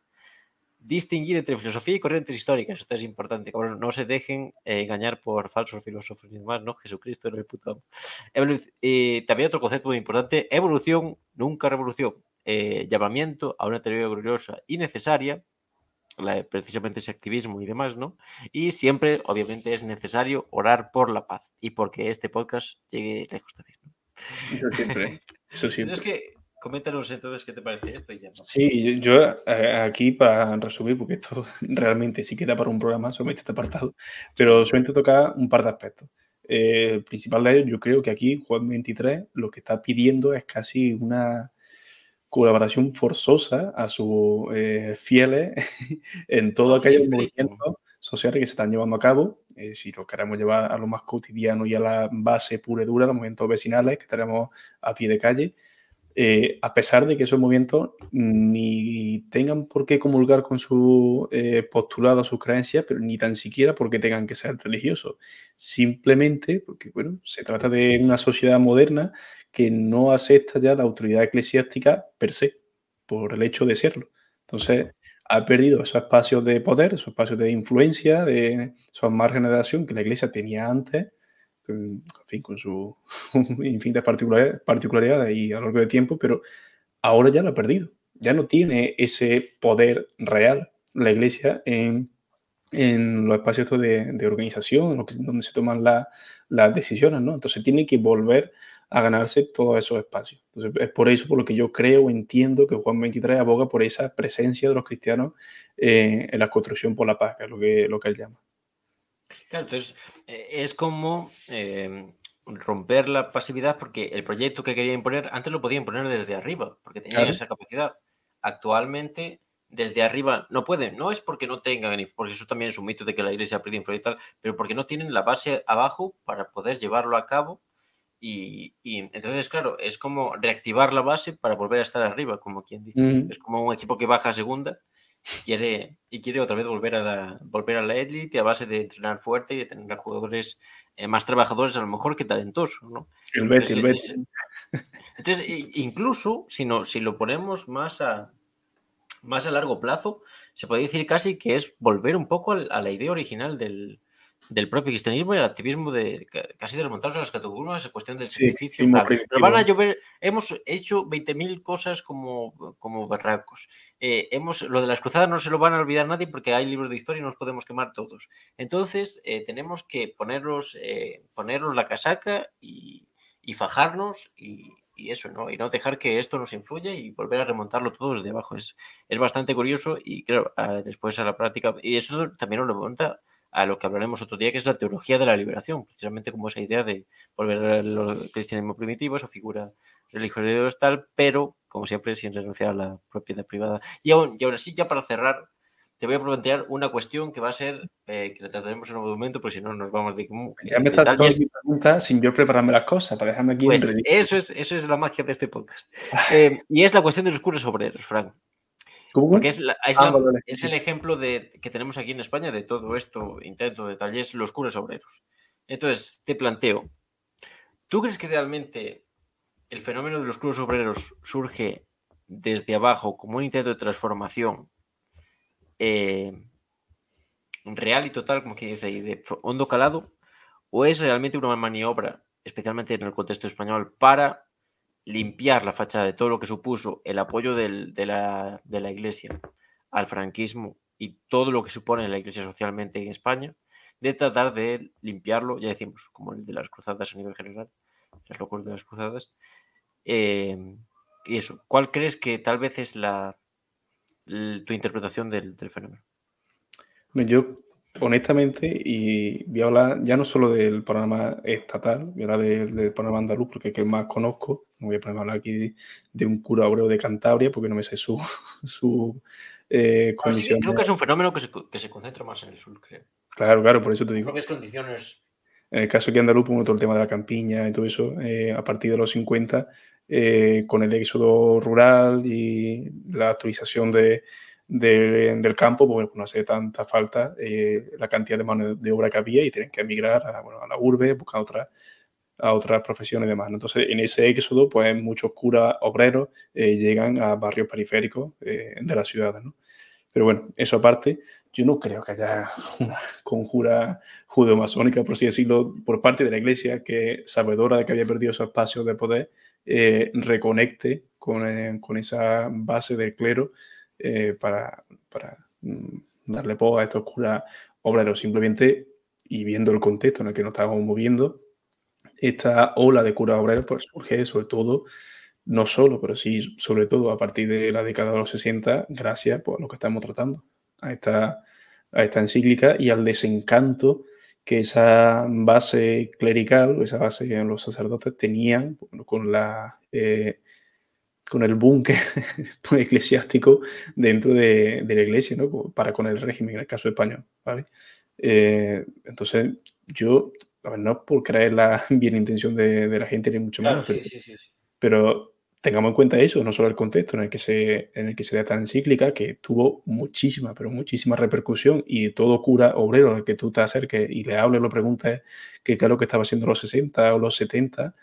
B: Distinguir entre filosofía y corrientes históricas. Esto es importante. no se dejen eh, engañar por falsos filósofos ni demás, ¿no? Jesucristo era el puto eh, también otro concepto muy importante. Evolución, nunca revolución. Eh, llamamiento a una teoría gloriosa y necesaria. precisamente ese activismo y demás, ¿no? Y siempre, obviamente, es necesario orar por la paz y porque este podcast llegue lejos también.
A: Eso siempre. Eso siempre.
B: Entonces, que, coméntanos entonces qué te parece esto.
A: Sí, yo, eh, aquí para resumir, porque esto realmente sí queda para un programa, solamente este apartado, pero solamente toca un par de aspectos. Eh, el principal de ellos, yo creo que aquí Juan 23 lo que está pidiendo es casi una colaboración forzosa a sus eh, fieles en todo aquellos movimientos sociales que se están llevando a cabo eh, si lo queremos llevar a lo más cotidiano y a la base pura y dura, los movimientos vecinales que tenemos a pie de calle, eh, a pesar de que esos movimientos ni tengan por qué comulgar con su eh, postulado, sus creencias, pero ni tan siquiera porque tengan que ser religiosos. Simplemente porque, bueno, se trata de una sociedad moderna que no acepta ya la autoridad eclesiástica per se, por el hecho de serlo. Entonces, ha perdido esos espacios de poder, esos espacios de influencia, de esos márgenes de acción que la Iglesia tenía antes, en con sus infinitas particularidades y a lo largo de tiempo, pero ahora ya lo ha perdido. Ya no tiene ese poder real la Iglesia en, los espacios de, de organización, donde se toman las decisiones, ¿no? Entonces tiene que volver a ganarse todos esos espacios. Es por eso por lo que yo creo, entiendo que Juan 23 aboga por esa presencia de los cristianos eh, en la construcción por la paz, que es lo que, lo que él llama.
B: Claro, entonces eh, es como eh, romper la pasividad porque el proyecto que quería imponer, antes lo podía imponer desde arriba, porque tenían esa capacidad. Actualmente, desde arriba no pueden, no es porque no tengan, porque eso también es un mito de que la iglesia perdido influencia y tal, pero porque no tienen la base abajo para poder llevarlo a cabo y, entonces, claro, es como reactivar la base para volver a estar arriba, como quien dice. Es como un equipo que baja a segunda quiere, y quiere otra vez volver a la, volver a la elite a base de entrenar fuerte y de tener jugadores eh, más trabajadores a lo mejor que talentosos, ¿no?
A: El Betty, el Betty.
B: Entonces, incluso si, no, si lo ponemos más a, más a largo plazo, se puede decir casi que es volver un poco a la idea original del, del propio cristianismo y el activismo de casi de remontarse a las categorías, cuestión del sacrificio. pero van a llover, hemos hecho 20.000 cosas como, como barracos. Eh, hemos, lo de las cruzadas no se lo van a olvidar nadie porque hay libros de historia y nos podemos quemar todos. Entonces, eh, tenemos que ponerlos, eh, ponernos la casaca y, y fajarnos y, y, eso, ¿no? Y no dejar que esto nos influya y volver a remontarlo todo desde abajo. Es, es bastante curioso y creo, después a la práctica, y eso también nos remonta a lo que hablaremos otro día, que es la teología de la liberación, precisamente como esa idea de volver al cristianismo primitivo, esa figura religiosa tal, pero, como siempre, sin renunciar a la propiedad privada. Y, aún, y ahora sí, ya para cerrar, te voy a plantear una cuestión que va a ser, eh, que la trataremos en un momento, porque si no nos vamos de...
A: Ya me estás sin yo prepararme las cosas, para dejarme aquí
B: pues eso es, eso es la magia de este podcast. Eh, y es la cuestión de los curas obreros, Frank. Porque es, ah, es, el ejemplo de, que tenemos aquí en España de todo esto, intento de tal, los curas obreros. Entonces, te planteo, ¿tú crees que realmente el fenómeno de los curas obreros surge desde abajo como un intento de transformación eh, real y total, como que dice ahí, de hondo calado, o es realmente una maniobra, especialmente en el contexto español, para limpiar la fachada de todo lo que supuso el apoyo de, la, de la Iglesia al franquismo y todo lo que supone la Iglesia socialmente en España, de tratar de limpiarlo, ya decimos, como el de las cruzadas a nivel general, las locuras de las cruzadas. Eh, y eso, ¿cuál crees que tal vez es la, tu interpretación del, fenómeno?
A: Yo, honestamente, y voy a hablar ya no solo del panorama estatal, voy a hablar del, panorama andaluz, porque es que más conozco. No voy a poner hablar aquí de, un cura obrero de Cantabria, porque no me sé su, su
B: eh, condición. creo que es un fenómeno que se, que se, concentra más en el sur, creo.
A: Claro, claro, por eso te digo.
B: Propias condiciones.
A: En el caso que andaluz, pues, todo el tema de la campiña y todo eso, eh, a partir de los 50, eh, con el éxodo rural y la actualización de, del campo, pues no hace tanta falta eh, la cantidad de mano de obra que había y tienen que emigrar a, bueno, a la urbe, buscar otras a otras profesiones y demás. Entonces, en ese éxodo, pues muchos curas obreros eh, llegan a barrios periféricos de la ciudad. ¿no? Pero bueno, eso aparte, yo no creo que haya una conjura judeo-masónica, por así decirlo, por parte de la iglesia que, sabedora de que había perdido esos espacios de poder, eh, reconecte con, eh, con, esa base del clero eh, para, para, mm, darle poco a estos curas obreros. Simplemente, y viendo el contexto en el que nos estábamos moviendo, esta ola de curas obreros pues, surge sobre todo, no solo, pero sí sobre todo a partir de la década de los 60, gracias pues, a lo que estamos tratando, a esta, a esta encíclica y al desencanto que esa base clerical, esa base que los sacerdotes tenían con, la, eh, con el búnker pues, eclesiástico dentro de, la iglesia, ¿no? para con el régimen, en el caso español. ¿vale? Eh, entonces, yo, no por creer la bien intención de, la gente, ni mucho menos, pero tengamos en cuenta eso, no solo el contexto en el que se, en el que se da esta encíclica, que tuvo muchísima, pero muchísima repercusión y todo cura obrero al que tú te acerques y le hables, lo preguntes qué es lo que estaba haciendo los 60 o los 70,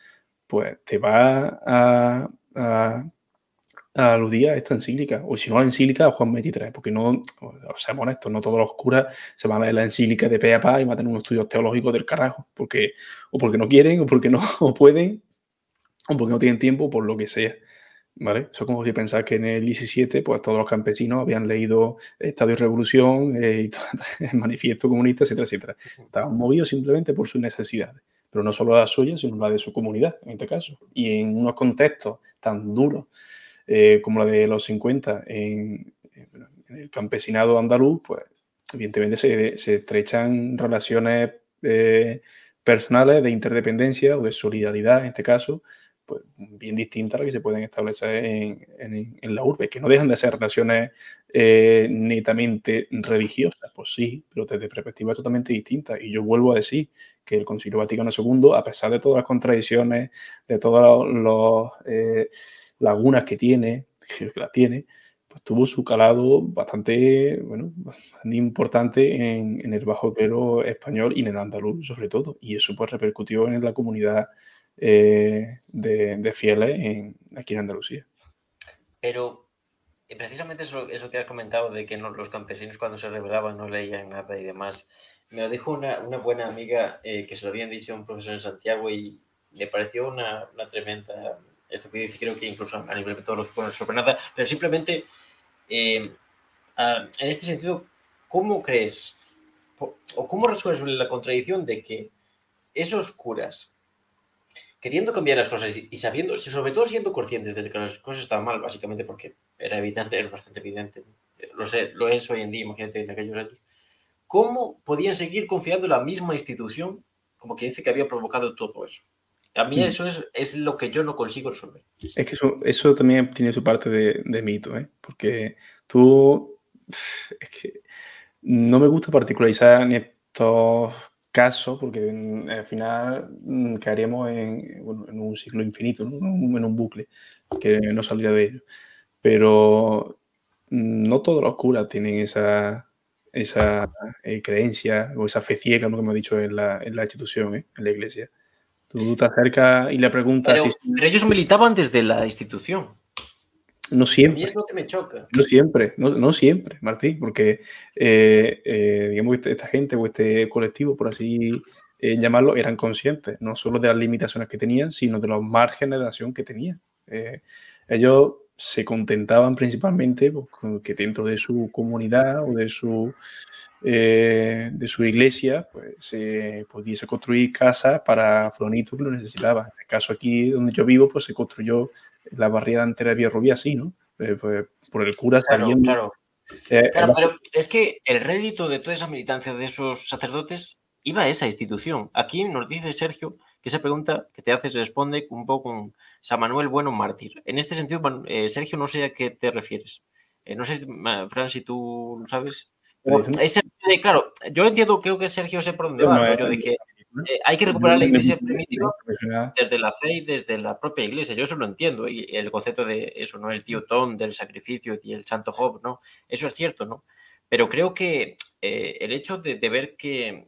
A: pues te va a, a, aludir a esta encíclica, o si no la encíclica a Juan 23, porque no, seamos honestos, no todos los curas se van a leer la encíclica de pe a pa y van a tener unos estudios teológicos del carajo, porque, o porque no quieren, o porque no o pueden, o porque no tienen tiempo, por lo que sea. ¿Vale? Eso es como si pensás que en el 17, pues todos los campesinos habían leído Estado y Revolución, eh, el Manifiesto Comunista, etcétera, etcétera. Estaban movidos simplemente por sus necesidades, pero no solo las suyas, sino las de su comunidad, en este caso. Y en unos contextos tan duros eh, como la de los 50 en, el campesinado andaluz, pues evidentemente se, estrechan relaciones eh, personales de interdependencia o de solidaridad, en este caso, pues, bien distintas a las que se pueden establecer en, la urbe, que no dejan de ser relaciones eh, netamente religiosas, pues sí, pero desde perspectivas totalmente distintas. Y yo vuelvo a decir que el Concilio Vaticano II, a pesar de todas las contradicciones, de todas las eh, lagunas que tiene, que las tiene, pues tuvo su calado bastante, bueno, importante en, en, el bajo clero español y en el andaluz sobre todo. Y eso pues repercutió en la comunidad eh, de, fieles aquí en Andalucía.
B: Pero eh, precisamente eso, eso que has comentado de que los campesinos cuando se rebelaban no leían nada y demás, me lo dijo una, buena amiga eh, que se lo habían dicho a un profesor en Santiago y le pareció una, tremenda esto que dice, creo que incluso a nivel metodológico no es nada, pero simplemente en este sentido, ¿cómo crees o cómo resuelves la contradicción de que esos curas queriendo cambiar las cosas y sabiendo, sobre todo siendo conscientes de que las cosas estaban mal, básicamente porque era evidente, era bastante evidente, lo, sé, lo es hoy en día, imagínate en aquellos años, ¿cómo podían seguir confiando en la misma institución como quien dice que había provocado todo eso? A mí mm. eso es, es, lo que yo no consigo resolver.
A: Es que eso, eso también tiene su parte de, de mito, ¿eh? porque tú... Es que no me gusta particularizar ni estos caso, porque al final mm, caeríamos en, en, un ciclo infinito, en un bucle que no saldría de ello. Pero mm, no todos los curas tienen esa, esa eh, creencia o esa fe ciega, como hemos dicho en la, en la institución, ¿eh? en la iglesia. Tú te acercas y le preguntas...
B: Pero, ellos militaban desde la institución.
A: no siempre.
B: Y es lo que me choca.
A: No siempre, no, no siempre, Martín, porque eh, eh, digamos que esta gente o este colectivo, por así eh, llamarlo, eran conscientes no solo de las limitaciones que tenían, sino de los márgenes de acción que tenían. ellos se contentaban principalmente pues, que dentro de su comunidad o de su, de su iglesia pues, se pudiese construir casas para flonitos que lo necesitaban. En el caso aquí donde yo vivo, pues se construyó la barriada entera de Villarrubia así, ¿no? Eh, pues, por el cura saliendo.
B: Claro, eh, claro. pero es que el rédito de toda esa militancia de esos sacerdotes iba a esa institución. Aquí nos dice Sergio que esa pregunta que te hace se responde un poco con San Manuel Bueno Mártir. En este sentido, eh, Sergio, no sé a qué te refieres. no sé, Fran, si tú lo sabes. claro, yo entiendo, creo que Sergio sé por dónde va, pero de que eh, hay que recuperar la iglesia primitiva desde la fe y desde la propia iglesia. Yo eso lo entiendo. Y el concepto de eso, ¿no? El tío Tom, del sacrificio y el santo Job, ¿no? Eso es cierto, ¿no? Pero creo que eh, el hecho de, ver que,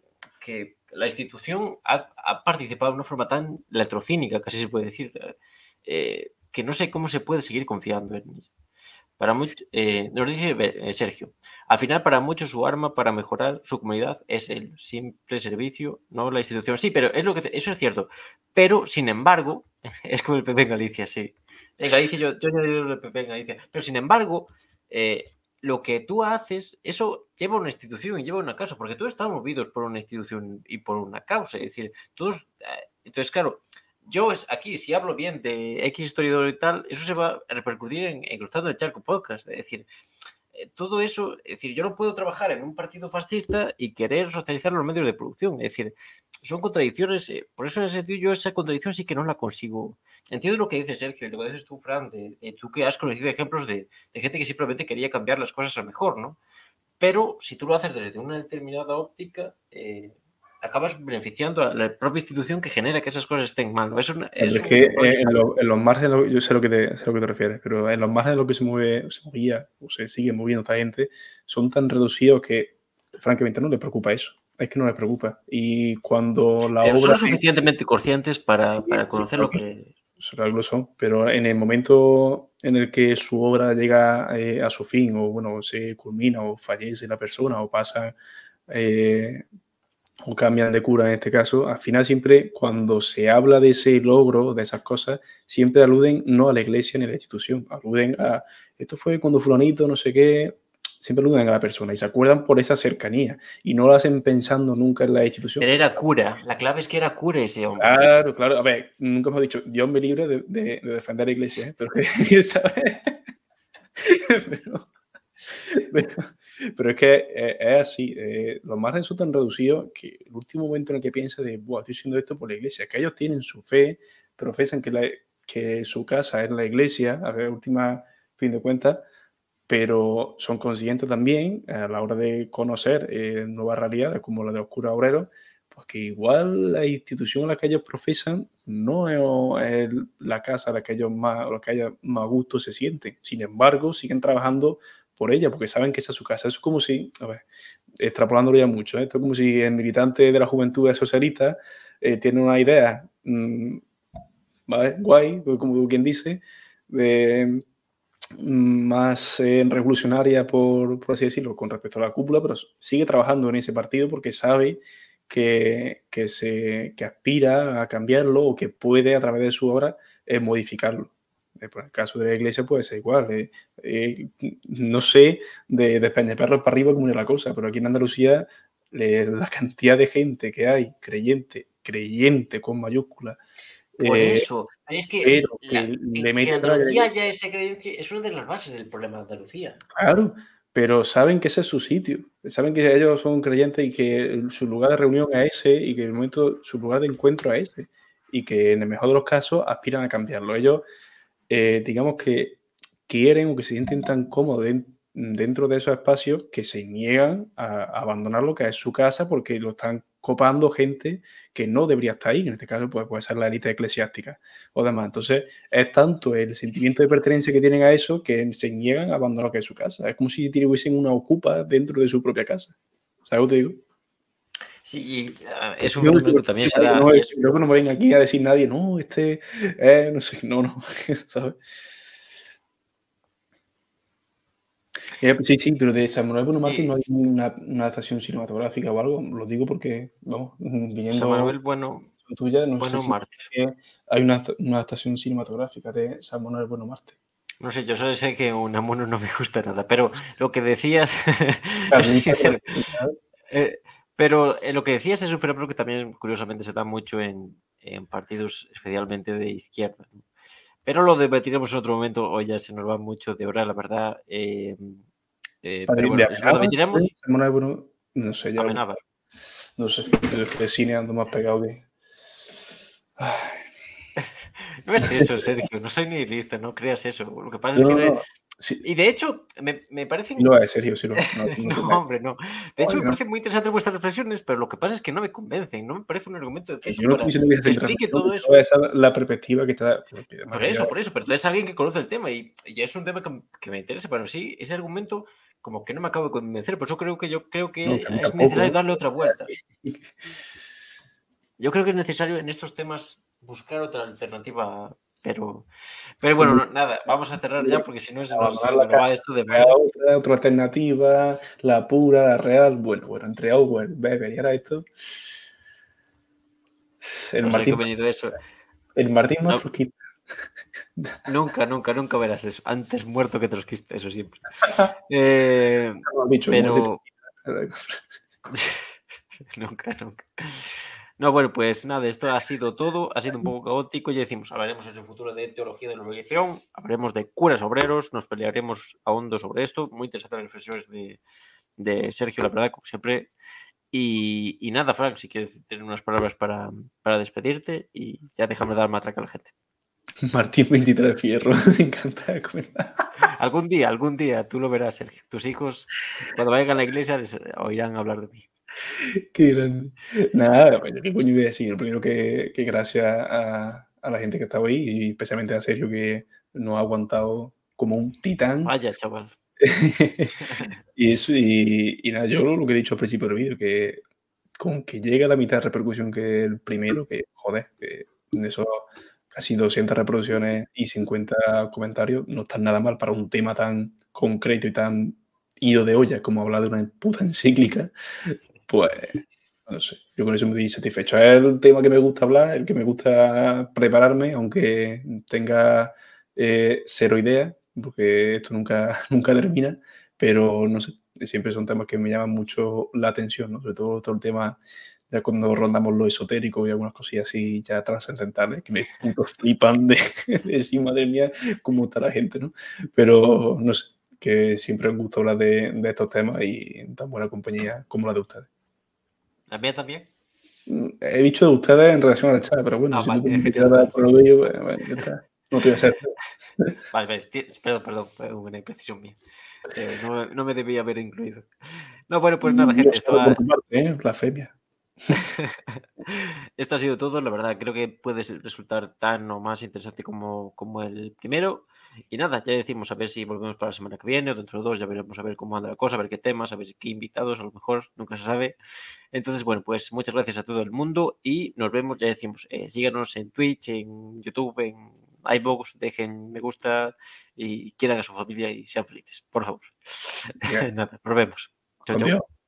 B: la institución ha, participado de una forma tan latrocínica, casi se puede decir, eh, que no sé cómo se puede seguir confiando en ella. Para eh, nos dice eh, Sergio, al final para muchos su arma para mejorar su comunidad es el simple servicio, no la institución. Sí, pero es lo que eso es cierto. Pero, sin embargo, es como el PP en Galicia, sí. En Galicia yo, yo digo el PP en Galicia. Pero, sin embargo, eh, lo que tú haces, eso lleva una institución y lleva una causa, porque todos estamos movidos por una institución y por una causa. Es decir, todos... Entonces, claro, yo aquí, si hablo bien de X historiador y tal, eso se va a repercutir en, en Cruzado de Charco Podcast. Es decir, eh, todo eso, es decir, yo no puedo trabajar en un partido fascista y querer socializar los medios de producción. Es decir, son contradicciones. Eh, por eso, en ese sentido, yo esa contradicción sí que no la consigo. Entiendo lo que dice Sergio y lo que dices tú, Fran, de, tú que has conocido ejemplos de, de, gente que simplemente quería cambiar las cosas a mejor, ¿no? Pero si tú lo haces desde una determinada óptica, eh, acabas beneficiando a la propia institución que genera que esas cosas estén mal. Es,
A: es, que eh, en, los márgenes, yo sé lo, que te, sé lo que te refieres, pero en los márgenes de lo que se mueve, se movía o se sigue moviendo esta gente, son tan reducidos que francamente no le preocupa eso. Es que no les preocupa. Y cuando la obra.
B: Son suficientemente conscientes para, para conocer lo que.
A: Lo son, pero en el momento en el que su obra llega eh, a su fin, o bueno, se culmina, o fallece la persona, o pasa eh, o cambian de cura en este caso, al final siempre cuando se habla de ese logro, de esas cosas, siempre aluden no a la iglesia ni a la institución, aluden a, esto fue cuando fulanito, no sé qué, siempre aluden a la persona y se acuerdan por esa cercanía y no lo hacen pensando nunca en la institución.
B: Pero era cura, la clave es que era cura ese hombre.
A: Claro, claro, a ver, nunca hemos dicho, Dios me libre de, defender la iglesia, ¿eh? pero, pero, pero es que eh, es así, eh, los márgenes son tan reducidos que el último momento en el que piensas de, Buah, estoy haciendo esto por la iglesia, que ellos tienen su fe, profesan que, la, que su casa es la iglesia, a ver, última fin de cuentas, pero son conscientes también a la hora de conocer eh, nuevas realidades como la de los curas obreros, pues que igual la institución a la que ellos profesan no es la casa a la que ellos más, a la que ellos más gusto se sienten. Sin embargo, siguen trabajando por ella, porque saben que esa es su casa. Eso es como si, a ver, extrapolándolo ya mucho, ¿eh? esto es como si el militante de la juventud socialista eh, tiene una idea, mm, ¿vale? Guay, como quien dice, mm, más eh, revolucionaria, por, por, así decirlo, con respecto a la cúpula, pero sigue trabajando en ese partido porque sabe que, que, se, que aspira a cambiarlo o que puede, a través de su obra, modificarlo. Eh, por el caso de la iglesia puede ser igual. Eh, eh, no sé de, de perros para arriba cómo es la cosa, pero aquí en Andalucía la cantidad de gente que hay, creyente, creyente con mayúscula.
B: Por eso, es que, Andalucía ya esa creencia es una de las bases del problema de Andalucía.
A: Claro, pero saben que ese es su sitio, saben que ellos son creyentes y que su lugar de reunión es ese y que en el momento su lugar de encuentro es ese y que en el mejor de los casos aspiran a cambiarlo. Ellos eh, digamos que quieren o que se sienten tan cómodos dentro de esos espacios que se niegan a, abandonar lo que es su casa porque lo están copando gente que no debería estar ahí, en este caso pues, puede ser la élite eclesiástica o demás. Entonces es tanto el sentimiento de pertenencia que tienen a eso que se niegan a abandonar lo que es su casa. Es como si tuviesen una ocupa dentro de su propia casa. ¿Sabes lo que te digo?
B: Sí, ah, es un que también se da.
A: No, Luego no me venga aquí a decir nadie, no, este, eh, no sé, no, no, ¿sabes? Eh, sí, sí, pero de Samuel Bueno Martín
B: Sí.
A: no hay una, una adaptación cinematográfica o algo. Lo digo porque, vamos, viniendo
B: Samuel Bueno,
A: tuya, no
B: bueno
A: sé si
B: Marte.
A: hay una, una adaptación cinematográfica de Samuel Bueno Marte.
B: No sé, yo solo sé que Unamuno no me gusta nada, pero lo que decías,
A: Claro,
B: no sé si eh, pero eh, lo que decías es un fenómeno que también curiosamente se da mucho en, en partidos especialmente de izquierda. ¿no? Pero lo debatiremos en otro momento, hoy ya se nos va mucho de hora, la verdad. eh, eh, pero bueno, lo debatiremos
A: no sé, ya,
B: Amenábar.
A: no sé, de cine ando más pegado que... Ay,
B: No es eso, Sergio, no soy nihilista, no creas eso. Lo que pasa
A: no,
B: es que...
A: no, sí,
B: Y de hecho, me, me parece...
A: lo es, Sergio, sí lo es. No, no,
B: No, hombre, no. De hecho,
A: Oye,
B: me parecen muy interesantes vuestras reflexiones, pero lo que pasa es que no me convencen. No me parece un argumento de peso
A: yo no estoy diciendo que
B: que explique todo eso.
A: esa es la perspectiva que está...
B: Por eso, por eso, pero tú eres alguien que conoce el tema y, y es un tema que, que me interesa, pero sí, ese argumento como que no me acabo de convencer, por eso creo que yo creo que
A: No,
B: es necesario darle otra vuelta. Yo creo que es necesario en estos temas buscar otra alternativa, pero, pero bueno, no, nada, vamos a cerrar ya porque si no se nos, se va esto de
A: otra, otra alternativa, la pura, la real. Bueno, bueno, entre Orwell, Weber y ahora esto. El
B: No
A: Martín,
B: venido eso.
A: el Martín
B: No. Nunca, nunca, nunca verás eso. Antes muerto que trotskista, eso siempre. Eh,
A: No, dicho,
B: pero nunca, nunca. No, bueno, pues nada, esto ha sido todo, ha sido un poco caótico, ya decimos, hablaremos en el futuro de teología de la religión, hablaremos de curas obreros, nos pelearemos a hondo sobre esto, muy interesantes las reflexiones de, de Sergio, la verdad, como siempre. Y, y nada, Frank, si quieres tener unas palabras para, para despedirte y ya déjame dar matraca a la gente.
A: Martín 23 Fierro, me encanta comentar.
B: Algún día, algún día, tú lo verás, Sergio. Tus hijos, cuando vayan a la iglesia, les oirán hablar de mí.
A: Qué grande. Nada, pues, ¿qué coño voy a decir? Primero que, que gracias a, a la gente que estaba ahí y especialmente a Sergio que nos ha aguantado como un titán.
B: Vaya, chaval.
A: y eso, y, y nada, yo lo que he dicho al principio del vídeo, que con que llegue a la mitad de repercusión que el primero, que joder, que de esos casi 200 reproducciones y 50 comentarios, no está nada mal para un tema tan concreto y tan ido de olla como hablar de una puta encíclica, pues no sé, yo con eso me di satisfecho. Es el tema que me gusta hablar, el que me gusta prepararme, aunque tenga eh, cero idea, porque esto nunca, nunca termina, pero no sé, siempre son temas que me llaman mucho la atención, ¿no? sobre todo todo el tema, ya cuando rondamos lo esotérico y algunas cosillas así ya trascendentales, que me flipan de, de decir, madre mía, cómo está la gente, ¿no? Pero no sé, que siempre me gusta hablar de estos temas y en tan buena compañía como la de ustedes.
B: ¿La mía también?
A: He dicho de ustedes en relación al chat, pero bueno,
B: Ah,
A: si
B: vale,
A: tú quieres
B: genial,
A: dar
B: vale,
A: por lo tuyo, bueno, bueno, ya está. No te voy a hacer.
B: Vale, vale, ti- perdón, perdón, fue una imprecisión mía. Eh, no, no me debía haber incluido. No, bueno, pues nada, gente, esto ha,
A: tu parte, ¿eh? Blasfemia.
B: esto ha sido todo. La verdad, creo que puede resultar tan o más interesante como, como el primero. Y nada, ya decimos a ver si volvemos para la semana que viene o dentro de dos, ya veremos a ver cómo anda la cosa, a ver qué temas, a ver qué invitados, a lo mejor, nunca se sabe. Entonces, bueno, pues muchas gracias a todo el mundo y nos vemos, ya decimos, eh, síganos en Twitch, en YouTube, en iVoox, dejen me gusta y quieran a su familia y sean felices, por favor. Nada, nos vemos. Chao, chao.